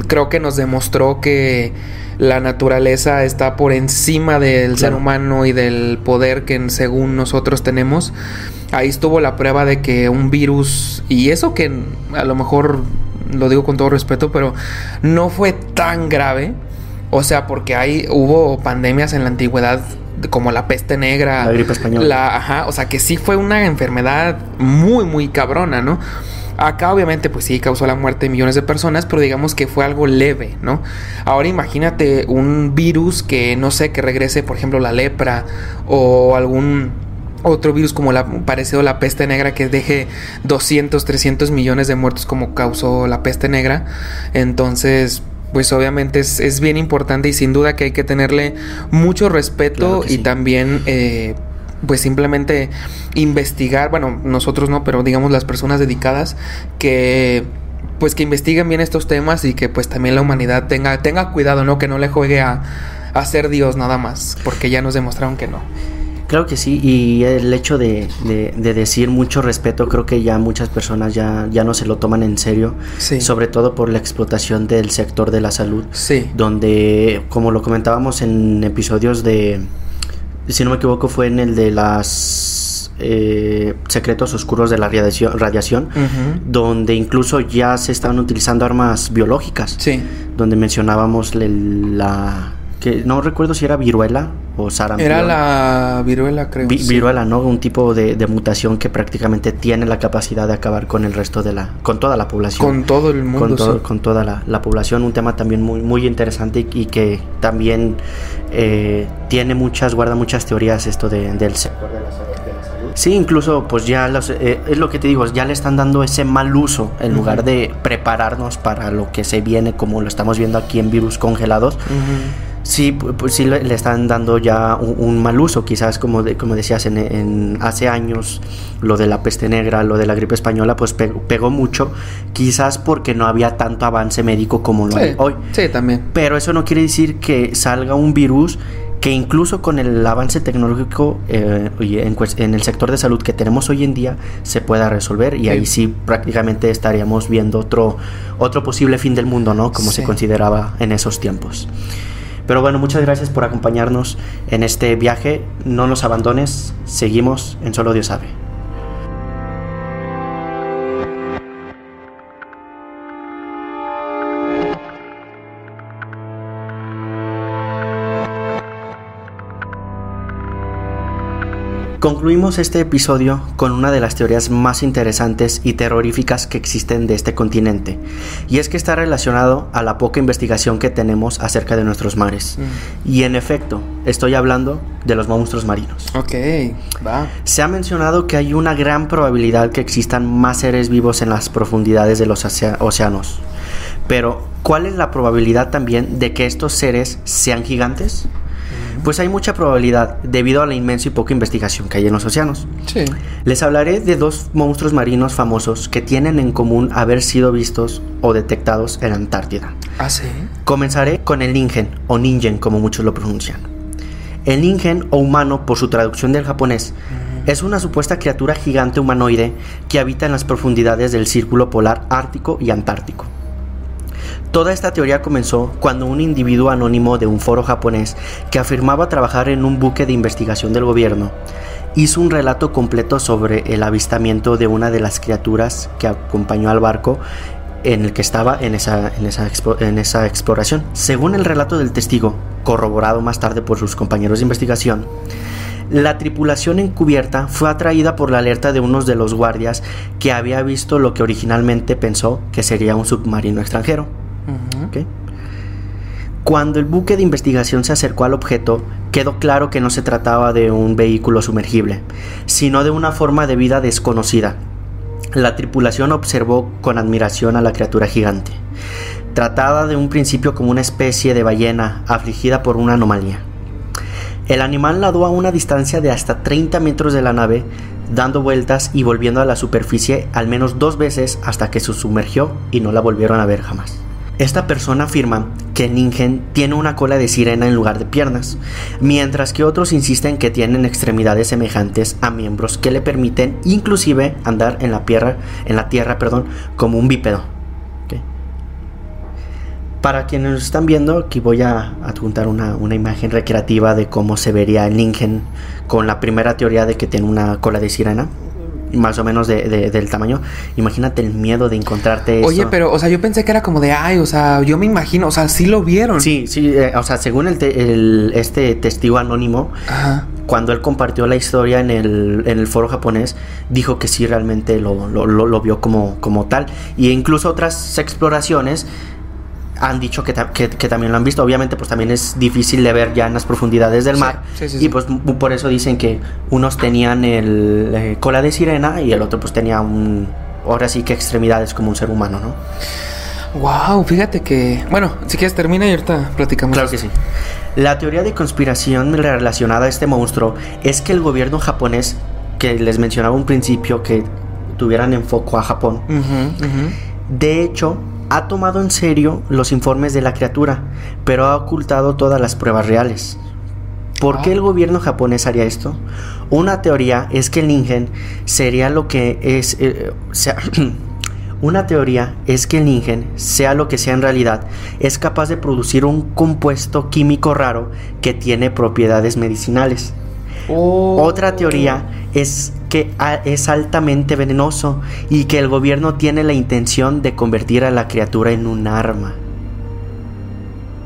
creo que nos demostró que la naturaleza está por encima del ser humano y del poder que según nosotros tenemos. Ahí estuvo la prueba de que un virus, y eso que a lo mejor lo digo con todo respeto, pero no fue tan grave. O sea, porque hay, hubo pandemias en la antigüedad como la peste negra. La gripe española. ajá, o sea, que sí fue una enfermedad muy, muy cabrona, ¿no? Acá obviamente pues sí causó la muerte de millones de personas, pero digamos que fue algo leve, ¿no? Ahora imagínate un virus que no sé, que regrese por ejemplo la lepra o algún otro virus como la parecido a la peste negra que deje 200, 300 millones de muertos como causó la peste negra. Entonces, pues obviamente es, bien importante y sin duda que hay que tenerle mucho respeto y también eh, pues simplemente investigar, bueno, nosotros no, pero digamos las personas dedicadas que pues que investiguen bien estos temas y que pues también la humanidad tenga, tenga cuidado, ¿no? Que no le juegue a, a ser Dios nada más, porque ya nos demostraron que no. Claro que sí, y el hecho de, decir mucho respeto, creo que ya muchas personas ya, ya no se lo toman en serio, sobre todo por la explotación del sector de la salud, sí. donde, como lo comentábamos en episodios de, si no me equivoco, fue en el de las eh, secretos oscuros de la radiación, radiación donde incluso ya se estaban utilizando armas biológicas, sí. donde mencionábamos la que no recuerdo si era viruela o sarampión. Era la viruela, creo. Viruela, ¿no? Un tipo de, mutación que prácticamente tiene la capacidad de acabar con el resto de la, con toda la población. Con todo el mundo. Con, con toda la, población. Un tema también muy, muy interesante y, que también eh, tiene muchas, guarda muchas teorías esto de, del sector de la salud. Sí, incluso pues ya eh, es lo que te digo, ya le están dando ese mal uso en lugar de prepararnos para lo que se viene como lo estamos viendo aquí en virus congelados sí, pues sí le, están dando ya un, mal uso, quizás como, como decías, en, hace años lo de la peste negra, lo de la gripe española, pues pegó, mucho, quizás porque no había tanto avance médico como lo hay hoy. Sí, también. Pero eso no quiere decir que salga un virus que incluso con el avance tecnológico eh, en, el sector de salud que tenemos hoy en día se pueda resolver y ahí sí prácticamente estaríamos viendo otro, otro posible fin del mundo, ¿no? Como se consideraba en esos tiempos. Pero bueno, muchas gracias por acompañarnos en este viaje. No nos abandones, seguimos en Solo Dios sabe. Concluimos este episodio con una de las teorías más interesantes y terroríficas que existen de este continente, y es que está relacionado a la poca investigación que tenemos acerca de nuestros mares. Mm. Y en efecto, estoy hablando de los monstruos marinos. Ok, va. Se ha mencionado que hay una gran probabilidad que existan más seres vivos en las profundidades de los océanos. Pero, ¿cuál es la probabilidad también de que estos seres sean gigantes? Pues hay mucha probabilidad debido a la inmensa y poca investigación que hay en los océanos. Sí. Les hablaré de dos monstruos marinos famosos que tienen en común haber sido vistos o detectados en Antártida. Ah, sí. Comenzaré con el Ningen o Ningen como muchos lo pronuncian. El Ningen o humano por su traducción del japonés es una supuesta criatura gigante humanoide que habita en las profundidades del círculo polar ártico y antártico. Toda esta teoría comenzó cuando un individuo anónimo de un foro japonés que afirmaba trabajar en un buque de investigación del gobierno hizo un relato completo sobre el avistamiento de una de las criaturas que acompañó al barco en el que estaba en esa, exploración. Según el relato del testigo, corroborado más tarde por sus compañeros de investigación, la tripulación encubierta fue atraída por la alerta de uno de los guardias que había visto lo que originalmente pensó que sería un submarino extranjero. Cuando el buque de investigación se acercó al objeto, quedó claro que no se trataba de un vehículo sumergible, sino de una forma de vida desconocida. La tripulación observó con admiración a la criatura gigante, tratada de un principio como una especie de ballena afligida por una anomalía. El animal nadó a una distancia de hasta 30 metros de la nave, dando vueltas y volviendo a la superficie al menos dos veces hasta que se sumergió y no la volvieron a ver jamás. Esta persona afirma que Ningen tiene una cola de sirena en lugar de piernas, mientras que otros insisten que tienen extremidades semejantes a miembros que le permiten inclusive andar en la tierra, en la tierra perdón, como un bípedo. Para quienes nos están viendo, aquí voy a adjuntar una, imagen recreativa de cómo se vería el Ningen con la primera teoría de que tiene una cola de sirena más o menos de, del tamaño. Imagínate el miedo de encontrarte. Oye, pero, o sea, yo pensé que era como de, ay, o sea, yo me imagino, o sea, sí lo vieron. Sí, sí, eh, o sea, según el, este testigo anónimo, cuando él compartió la historia en el, en el foro japonés, dijo que sí realmente lo, lo, lo, vio como, como tal. Y incluso otras exploraciones han dicho que, también lo han visto. Obviamente, pues también es difícil de ver ya en las profundidades del mar. y pues por eso dicen que unos tenían el eh, cola de sirena y el otro pues tenía un... Ahora sí que extremidades como un ser humano, ¿no? Wow, fíjate que... Bueno, si quieres termina y ahorita platicamos. Claro que sí. La teoría de conspiración relacionada a este monstruo es que el gobierno japonés, que les mencionaba un principio que tuvieran en foco a Japón, de hecho ha tomado en serio los informes de la criatura, pero ha ocultado todas las pruebas reales. ¿Por qué el ah. gobierno japonés haría esto? Una teoría es que el Ningen sería lo que es... Eh, sea, una teoría es que el Ningen, sea lo que sea en realidad, es capaz de producir un compuesto químico raro que tiene propiedades medicinales. Oh. Otra teoría es que es altamente venenoso y que el gobierno tiene la intención de convertir a la criatura en un arma.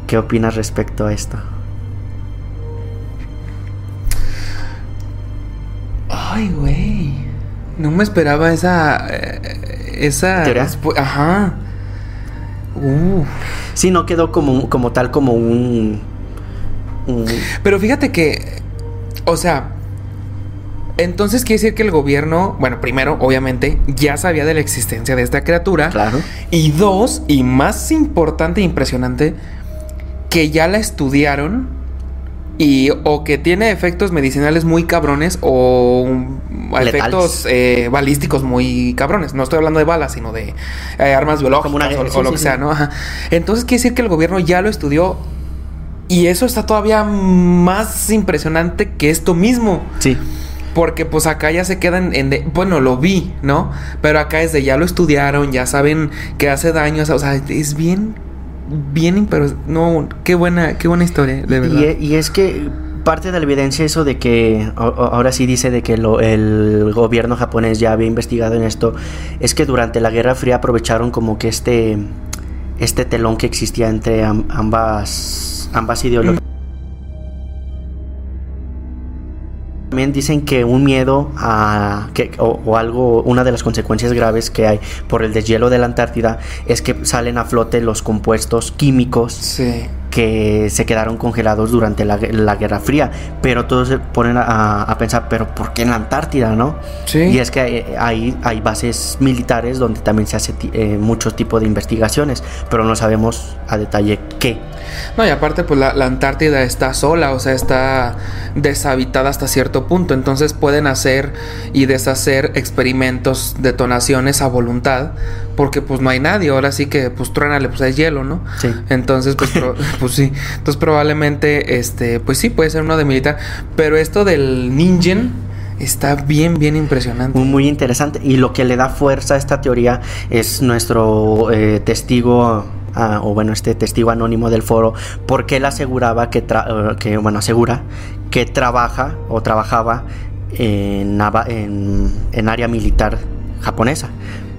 ¿Qué opinas respecto a esto? Ay, güey. No me esperaba esa. Eh, esa. Ajá. Uh. Sí, no quedó como, como tal, como un. Pero fíjate que. O sea, entonces quiere decir que el gobierno, bueno, primero, obviamente, ya sabía de la existencia de esta criatura. Claro. Y dos, y más importante e impresionante, que ya la estudiaron y o que tiene efectos medicinales muy cabrones o efectos eh, balísticos muy cabrones. No estoy hablando de balas, sino de eh, armas biológicas o, lo que sea, ¿no? Entonces quiere decir que el gobierno ya lo estudió y eso está todavía más impresionante que esto mismo. Sí. Porque pues acá ya se quedan en... De, bueno, lo vi, ¿no? Pero acá es de ya lo estudiaron, ya saben que hace daño. O sea, es bien... Bien, pero no, qué buena, qué buena historia, de verdad. Y, es que parte de la evidencia eso de que ahora sí dice de que el gobierno japonés ya había investigado en esto es que durante la Guerra Fría aprovecharon como que este este telón que existía entre ambas ambas ideologías También dicen que un miedo a que, o, algo, una de las consecuencias graves que hay por el deshielo de la Antártida es que salen a flote los compuestos químicos que se quedaron congelados durante la, Guerra Fría. Pero todos se ponen a, pensar, pero ¿por qué en la Antártida, no? Y es que hay, hay bases militares donde también se hace eh, muchos tipos de investigaciones, pero no sabemos a detalle qué. No, y aparte, pues la, Antártida está sola, o sea, está deshabitada hasta cierto punto. Entonces pueden hacer y deshacer experimentos, detonaciones a voluntad, porque pues no hay nadie. Ahora sí que, pues truénale, pues hay hielo, ¿no? Sí. Entonces, pues, pues sí. Entonces probablemente, este, pues sí, puede ser uno de militar. Pero esto del Ningen está bien, bien impresionante. Muy interesante. Y lo que le da fuerza a esta teoría es nuestro eh, testigo o bueno, este testigo anónimo del foro, porque él aseguraba que, eh, que bueno, asegura que trabaja o trabajaba en, en, en área militar japonesa.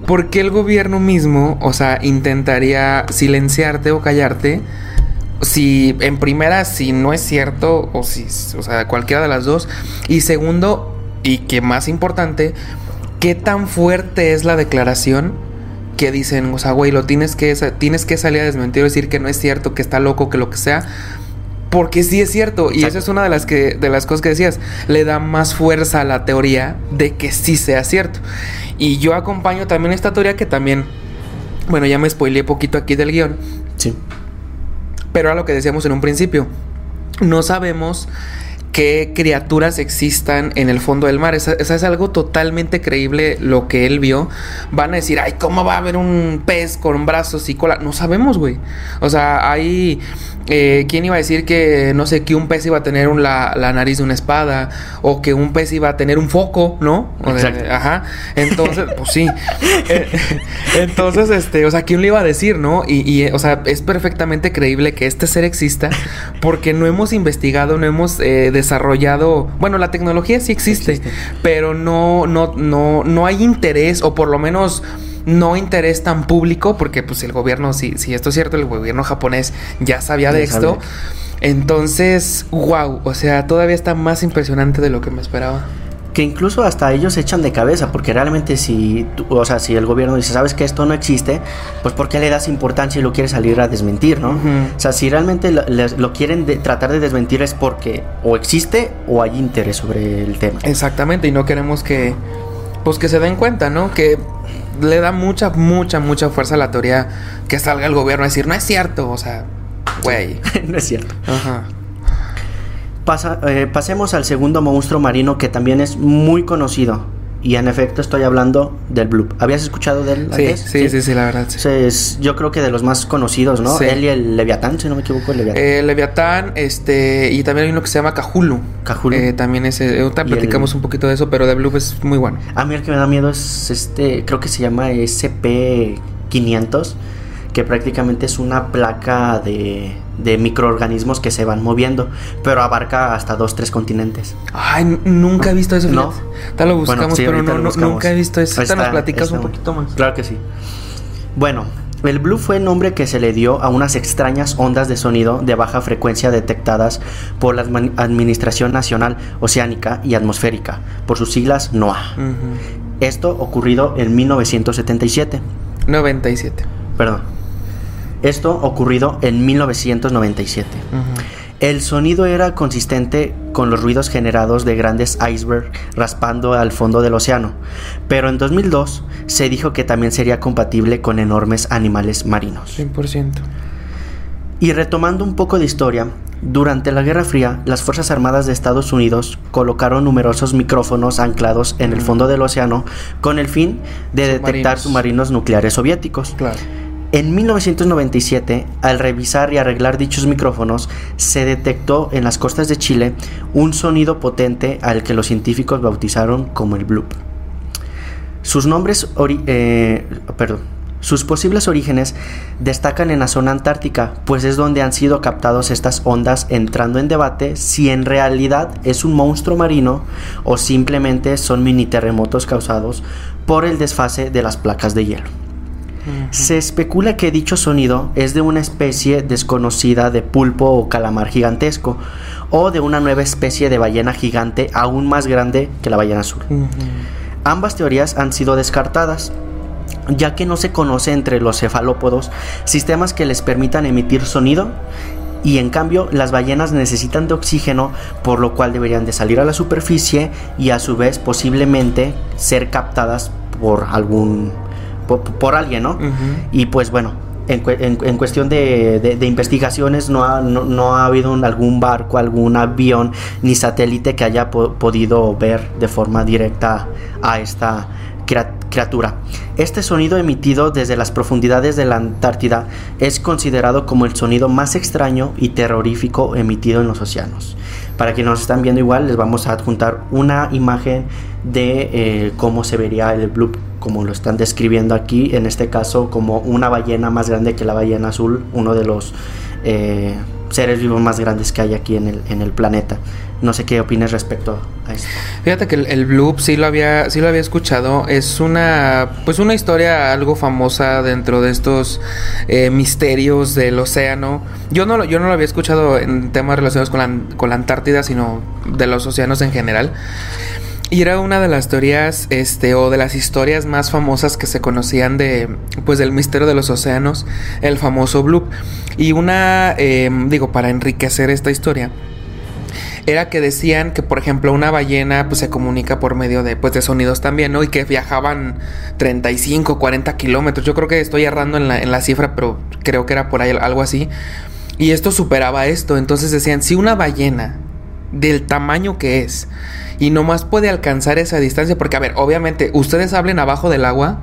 Porque el gobierno mismo, o sea, intentaría silenciarte o callarte si en primera si no es cierto o si o sea cualquiera de las dos y segundo y que más importante qué tan fuerte es la declaración que dicen, o sea, güey, lo tienes que, tienes que salir a desmentir o decir que no es cierto, que está loco, que lo que sea. Porque sí es cierto, y esa es una de las, que, de las cosas que decías, le da más fuerza a la teoría de que sí sea cierto. Y yo acompaño también esta teoría que también, bueno, ya me spoileé poquito aquí del guion. Sí. Pero a lo que decíamos en un principio, no sabemos qué criaturas existan en el fondo del mar. Eso, es algo totalmente creíble lo que él vio. Van a decir, ay, ¿cómo va a haber un pez con brazos y cola? No sabemos, güey. O sea, hay eh, ¿Quién iba a decir que, no sé, que un pez iba a tener la, nariz de una espada? O que un pez iba a tener un foco, ¿no? ajá. Entonces, pues sí. Eh, entonces, este, o sea, ¿quién le iba a decir, no? Y, o sea, es perfectamente creíble que este ser exista porque no hemos investigado, no hemos eh, desarrollado. Bueno, la tecnología sí existe, pero no, no, no, no hay interés, o por lo menos no interés tan público, porque pues el gobierno, si, si esto es cierto, el gobierno japonés ya sabía de esto. Entonces, wow, o sea, todavía está más impresionante de lo que me esperaba. Que incluso hasta ellos se echan de cabeza, porque realmente si, o sea, si el gobierno dice, sabes que esto no existe, pues ¿por qué le das importancia y lo quieres salir a desmentir, no? O sea, si realmente lo, quieren tratar de desmentir es porque o existe o hay interés sobre el tema. Exactamente, y no queremos que, pues que se den cuenta, ¿no? Que le da mucha, mucha, mucha fuerza a la teoría que salga el gobierno a decir, no es cierto, o sea, güey. no es cierto. Ajá. Eh, pasemos al segundo monstruo marino que también es muy conocido. Y en efecto estoy hablando del Bloop. ¿Habías escuchado de él sí, Sí, sí, sí, la verdad. Es, yo creo que de los más conocidos, ¿no? Él y el Leviatán, si no me equivoco, el Leviatán. Eh, Leviatán, este, y también hay uno que se llama Cajulu. Cajulu. Eh, también es, eh, platicamos un poquito de eso, pero de Bloop es muy bueno. A mí el que me da miedo es este, creo que se llama SP500 que prácticamente es una placa de, de microorganismos que se van moviendo, pero abarca hasta dos, tres continentes. Ay, nunca he visto eso. No. Tal lo buscamos, pero no, nunca he visto eso. Nos platicas un poquito más. Claro que sí. Bueno, el blue fue el nombre que se le dio a unas extrañas ondas de sonido de baja frecuencia detectadas por la Administración Nacional Oceánica y Atmosférica, por sus siglas NOAA. Esto ocurrido en 1977. 97. Perdón. Esto ocurrido en 1997. El sonido era consistente con los ruidos generados de grandes icebergs raspando al fondo del océano, pero en 2002 se dijo que también sería compatible con enormes animales marinos. 100%. Y retomando un poco de historia, durante la Guerra Fría, las Fuerzas Armadas de Estados Unidos colocaron numerosos micrófonos anclados en el fondo del océano con el fin de detectar submarinos nucleares soviéticos. Claro. En 1997, al revisar y arreglar dichos micrófonos, se detectó en las costas de Chile un sonido potente al que los científicos bautizaron como el bloop. Sus nombres, eh, perdón, sus posibles orígenes destacan en la zona antártica, pues es donde han sido captados estas ondas entrando en debate si en realidad es un monstruo marino o simplemente son mini terremotos causados por el desfase de las placas de hielo. Se especula que dicho sonido es de una especie desconocida de pulpo o calamar gigantesco o de una nueva especie de ballena gigante aún más grande que la ballena azul. Ambas teorías han sido descartadas, ya que no se conoce entre los cefalópodos sistemas que les permitan emitir sonido y en cambio las ballenas necesitan de oxígeno por lo cual deberían de salir a la superficie y a su vez posiblemente ser captadas por algún por, alguien, ¿no? Y pues bueno, en, en, cuestión de, de, investigaciones no ha, no, ha habido algún barco, algún avión ni satélite que haya podido ver de forma directa a esta criatura. Este sonido emitido desde las profundidades de la Antártida es considerado como el sonido más extraño y terrorífico emitido en los océanos. Para quienes nos están viendo igual, les vamos a adjuntar una imagen de eh, cómo se vería el bloop como lo están describiendo aquí, en este caso como una ballena más grande que la ballena azul, uno de los eh, seres vivos más grandes que hay aquí en el, en el planeta. No sé qué opinas respecto a eso. Fíjate que el, Bloop sí lo había sí lo había escuchado. Es una pues una historia algo famosa dentro de estos eh, misterios del océano. Yo no yo no lo había escuchado en temas relacionados con la, con la Antártida, sino de los océanos en general. Y era una de las teorías, este, o de las historias más famosas que se conocían de, pues, del misterio de los océanos, el famoso Bloop. Y una, em, digo, para enriquecer esta historia, era que decían que, por ejemplo, una ballena pues, se comunica por medio de, pues, de sonidos también, ¿no? Y que viajaban 35, 40 kilómetros. Yo creo que estoy errando en la, en la cifra, pero creo que era por ahí algo así. Y esto superaba esto. Entonces decían, si una ballena del tamaño que es. Y nomás puede alcanzar esa distancia. Porque, a ver, obviamente, ustedes hablen abajo del agua.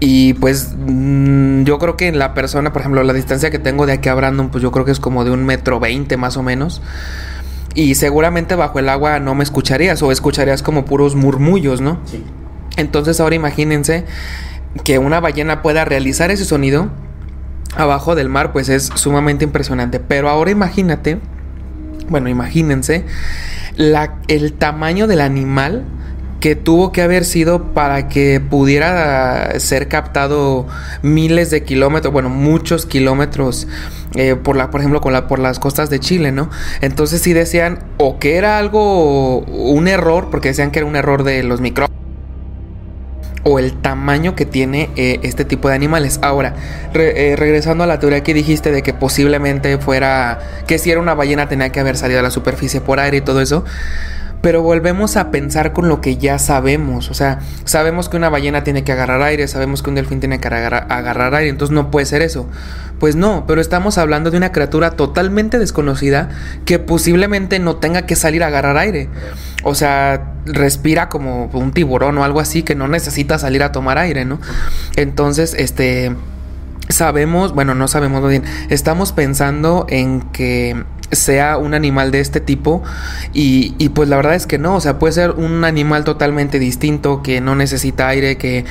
Y pues mm, yo creo que la persona, por ejemplo, la distancia que tengo de aquí a Brandon, pues yo creo que es como de un metro veinte más o menos. Y seguramente bajo el agua no me escucharías o escucharías como puros murmullos, ¿no? Sí. Entonces ahora imagínense que una ballena pueda realizar ese sonido abajo del mar, pues es sumamente impresionante. Pero ahora imagínate, bueno, imagínense el tamaño del animal que tuvo que haber sido para que pudiera ser captado miles de kilómetros, bueno, muchos kilómetros eh, por la, por ejemplo, con la, por las costas de Chile, ¿no? Entonces sí decían o que era algo, un error, porque decían que era un error de los micrófonos o el tamaño que tiene eh, este tipo de animales. Ahora, eh, regresando a la teoría que dijiste de que posiblemente fuera, que si era una ballena tenía que haber salido a la superficie por aire y todo eso. Pero volvemos a pensar con lo que ya sabemos. O sea, sabemos que una ballena tiene que agarrar aire, sabemos que un delfín tiene que agarrar, aire, entonces no puede ser eso. Pues no, pero estamos hablando de una criatura totalmente desconocida que posiblemente no tenga que salir a agarrar aire. O sea, respira como un tiburón o algo así que no necesita salir a tomar aire, ¿no? Entonces, este sabemos, bueno, no sabemos bien, estamos pensando en que sea un animal de este tipo y, y, pues la verdad es que no, o sea, puede ser un animal totalmente distinto que no necesita aire, que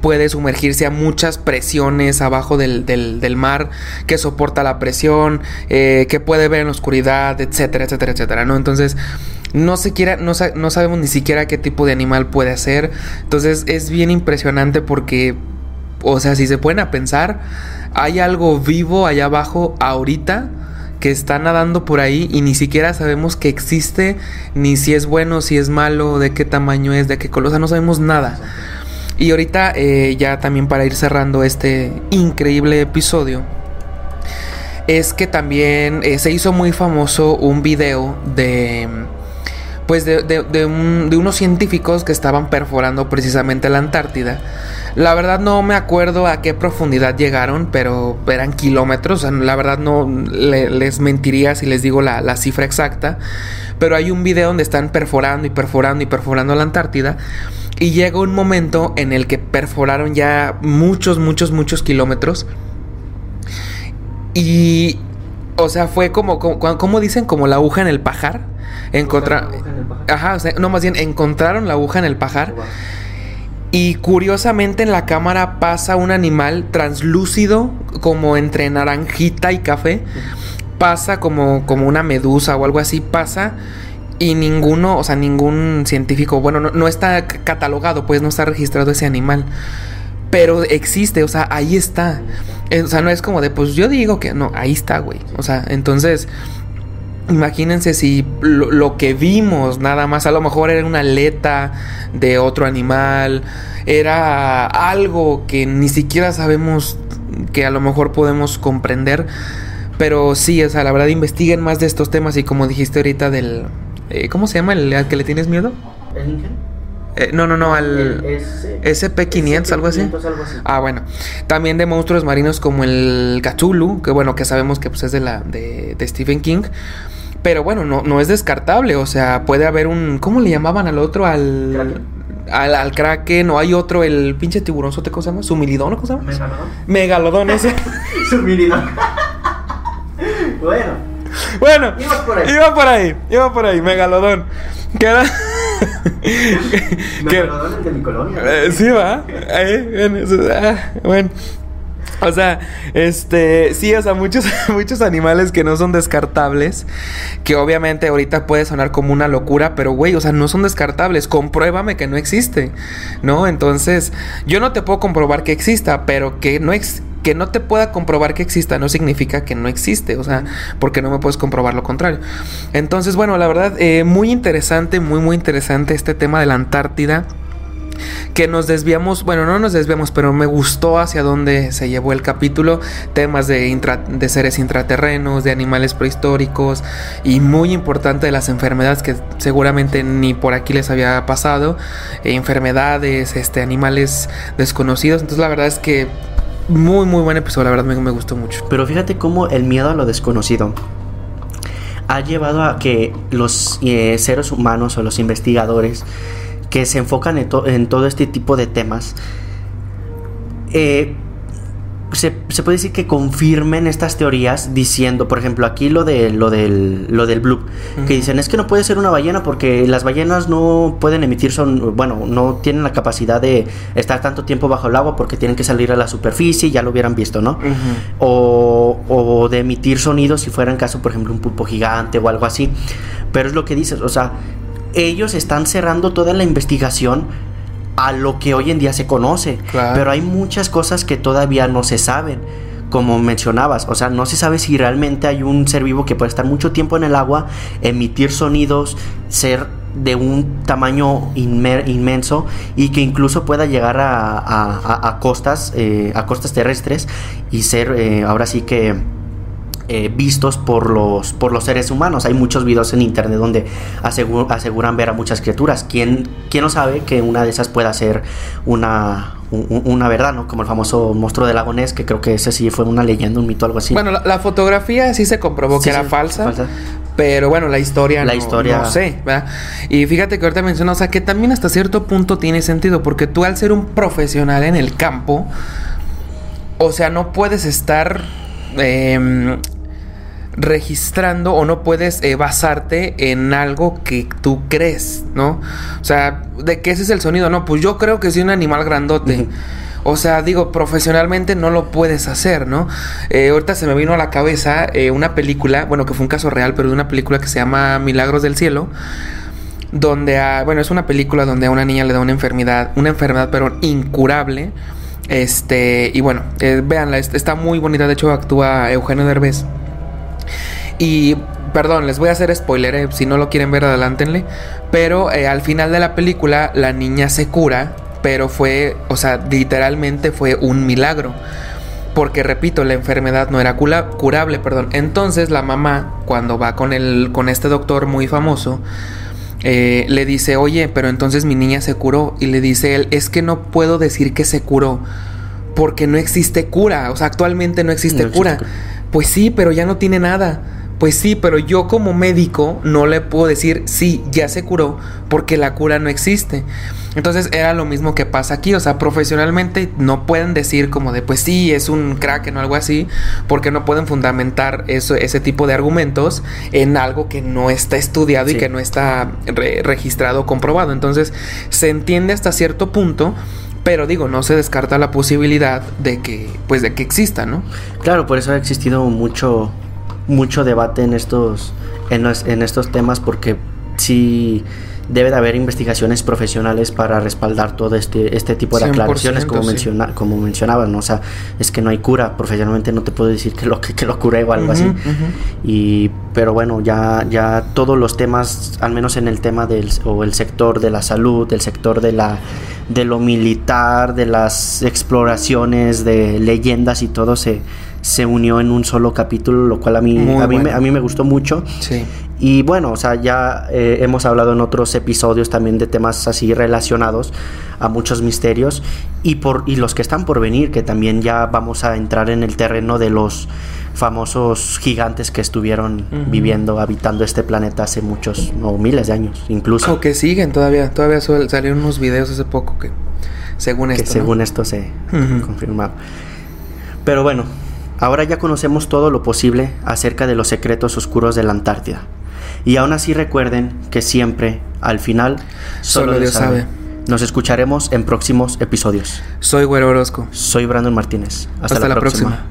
puede sumergirse a muchas presiones abajo del, del, mar, que soporta la presión, eh, que puede ver en la oscuridad, etcétera, etcétera, etcétera, ¿no? Entonces... No, se quiera, no, no sabemos ni siquiera qué tipo de animal puede ser. Entonces es bien impresionante porque, o sea, si se pueden a pensar, hay algo vivo allá abajo ahorita que está nadando por ahí y ni siquiera sabemos que existe, ni si es bueno, si es malo, de qué tamaño es, de qué color, o sea, no sabemos nada. Y ahorita, eh, ya también para ir cerrando este increíble episodio, es que también eh, se hizo muy famoso un video de pues de, de, unos científicos que estaban perforando precisamente la Antártida. La verdad no me acuerdo a qué profundidad llegaron, pero eran kilómetros. la verdad no les mentiría si les digo la, la, cifra exacta. Pero hay un video donde están perforando y perforando y perforando la Antártida. Y llega un momento en el que perforaron ya muchos, muchos, muchos kilómetros. Y, o sea, fue como, como, como dicen, como la aguja en el pajar Encontrar. Ajá, no, más bien encontraron la aguja en el pajar. Y curiosamente en la cámara pasa un animal translúcido, como entre naranjita y café. Pasa como, como una medusa o algo así. Pasa y ninguno, o sea, ningún científico, bueno, no, no, está catalogado, pues no está registrado ese animal. Pero existe, o sea, ahí está. Eh, o sea, no es como de, pues yo digo que no, ahí está, güey. O sea, entonces Imagínense si lo, que vimos nada más, a lo mejor era una aleta de otro animal, era algo que ni siquiera sabemos que a lo mejor podemos comprender. Pero sí, o sea, la verdad investiguen más de estos temas y como dijiste ahorita del... Eh, ¿Cómo se llama el al que le tienes miedo? ¿El eh, no, no, no, al SP500, algo, así. Ah, bueno. También de monstruos marinos como el Cthulhu, que bueno, que sabemos que pues, es de, la, de, de Stephen King. Pero bueno, no, no es descartable. O sea, puede haber un. ¿Cómo le llamaban al otro? Al. Al, al Kraken, o hay otro, el pinche tiburón, ¿cómo se llama? ¿Sumilidón o cómo se llama? Megalodón. Megalodón ese. Sumilidón. bueno. Bueno, iba por ahí. Iba por ahí, iba por ahí, Megalodón. ¿Qué era? Megalodón el de mi colonia. Eh, sí, va. Ahí, ah, bueno. O sea, este, sí, o sea, muchos, muchos animales que no son descartables, que obviamente ahorita puede sonar como una locura, pero güey, o sea, no son descartables, compruébame que no existe, ¿no? Entonces, yo no te puedo comprobar que exista, pero que no que no te pueda comprobar que exista no significa que no existe, o sea, porque no me puedes comprobar lo contrario. Entonces, bueno, la verdad, eh, muy interesante, muy, muy interesante este tema de la Antártida que nos desviamos, bueno, no nos desviamos, pero me gustó hacia dónde se llevó el capítulo, temas de, seres intraterrenos, de animales prehistóricos y muy importante de las enfermedades que seguramente ni por aquí les había pasado, enfermedades, este, animales desconocidos, entonces la verdad es que muy muy buen episodio, la verdad me, me gustó mucho. Pero fíjate cómo el miedo a lo desconocido ha llevado a que los eh, seres humanos o los investigadores que se enfocan en, en todo este tipo de temas eh, se, puede decir que confirmen estas teorías diciendo, por ejemplo, aquí lo de lo del lo del blue, que dicen es que no puede ser una ballena porque las ballenas no pueden emitir son, bueno, no tienen la capacidad de estar tanto tiempo bajo el agua porque tienen que salir a la superficie, ya lo hubieran visto, ¿no? o, o de emitir sonidos si fuera en caso, por ejemplo, un pulpo gigante o algo así. Pero es lo que dices, o sea, ellos están cerrando toda la investigación a lo que hoy en día se conoce. Pero hay muchas cosas que todavía no se saben. Como mencionabas, o sea, no se sabe si realmente hay un ser vivo que puede estar mucho tiempo en el agua, emitir sonidos, ser de un tamaño inmenso y que incluso pueda llegar a, costas, eh, a costas terrestres y ser eh, ahora sí que eh, vistos por los, por los seres humanos. Hay muchos videos en internet donde aseguran ver a muchas criaturas. ¿Quién, ¿Quién no sabe que una de esas pueda ser una, una verdad, ¿no? Como el famoso monstruo del lago Ness, que creo que ese sí fue una leyenda, un mito, algo así. Bueno, la, fotografía sí se comprobó que era falsa, Pero bueno, la historia, la no, historia... no sé, ¿verdad? Y fíjate que ahorita mencionó, o sea, que también hasta cierto punto tiene sentido, porque tú al ser un profesional en el campo, o sea, no puedes estar eh, registrando o no puedes eh, basarte en algo que tú crees, ¿no? O sea, ¿de qué ese es el sonido? No, pues yo creo que es un animal grandote. O sea, digo, profesionalmente no lo puedes hacer, ¿no? Eh, ahorita se me vino a la cabeza eh, una película, bueno, que fue un caso real, pero de una película que se llama Milagros del Cielo, donde, a, bueno, es una película donde a una niña le da una enfermedad, una enfermedad, pero incurable. Este, y bueno, véanla, está muy bonita, de hecho actúa Eugenio Derbez. Y perdón, les voy a hacer spoiler, eh, si no lo quieren ver, adelántenle. Pero eh, al final de la película, la niña se cura, pero fue, o sea, literalmente fue un milagro. Porque repito, la enfermedad no era curable, perdón. Entonces la mamá, cuando va con, el, con este doctor muy famoso, eh, le dice, oye, pero entonces mi niña se curó. Y le dice él, es que no puedo decir que se curó, porque no existe cura. O sea, actualmente no existe cura. Pues sí, pero ya no tiene nada. Pues sí, pero yo como médico no le puedo decir, sí, ya se curó, porque la cura no existe. Entonces era lo mismo que pasa aquí, o sea, profesionalmente no pueden decir como de, pues sí, es un crack o algo así, porque no pueden fundamentar eso, ese tipo de argumentos en algo que no está estudiado y que no está registrado o comprobado. Entonces se entiende hasta cierto punto pero digo, no se descarta la posibilidad de que, pues, de que exista, ¿no? Claro, por eso ha existido mucho, mucho debate en estos, en, en estos temas, porque sí debe de haber investigaciones profesionales para respaldar todo este, este tipo de aclaraciones, como, menciona, como mencionabas, ¿no? O sea, es que no hay cura, profesionalmente no te puedo decir que lo, que, lo curé o algo así. y, pero bueno, ya, ya todos los temas, al menos en el tema del o el sector de la salud, el sector de la de lo militar, de las exploraciones, de leyendas y todo se, se unió en un solo capítulo, lo cual a mí, a mí, me, a mí me gustó mucho. Sí. Y bueno, o sea, ya eh, hemos hablado en otros episodios también de temas así relacionados a muchos misterios y, por, y los que están por venir, que también ya vamos a entrar en el terreno de los famosos gigantes que estuvieron viviendo, habitando este planeta hace muchos, o miles de años incluso. O que siguen todavía, todavía salieron unos videos hace poco que según esto. según esto se confirmaba. Pero bueno, ahora ya conocemos todo lo posible acerca de los secretos oscuros de la Antártida. Y aún así recuerden que siempre, al final, solo, Dios sabe. Nos escucharemos en próximos episodios. Soy Güero Orozco. Soy Brandon Martínez. Hasta, la, próxima.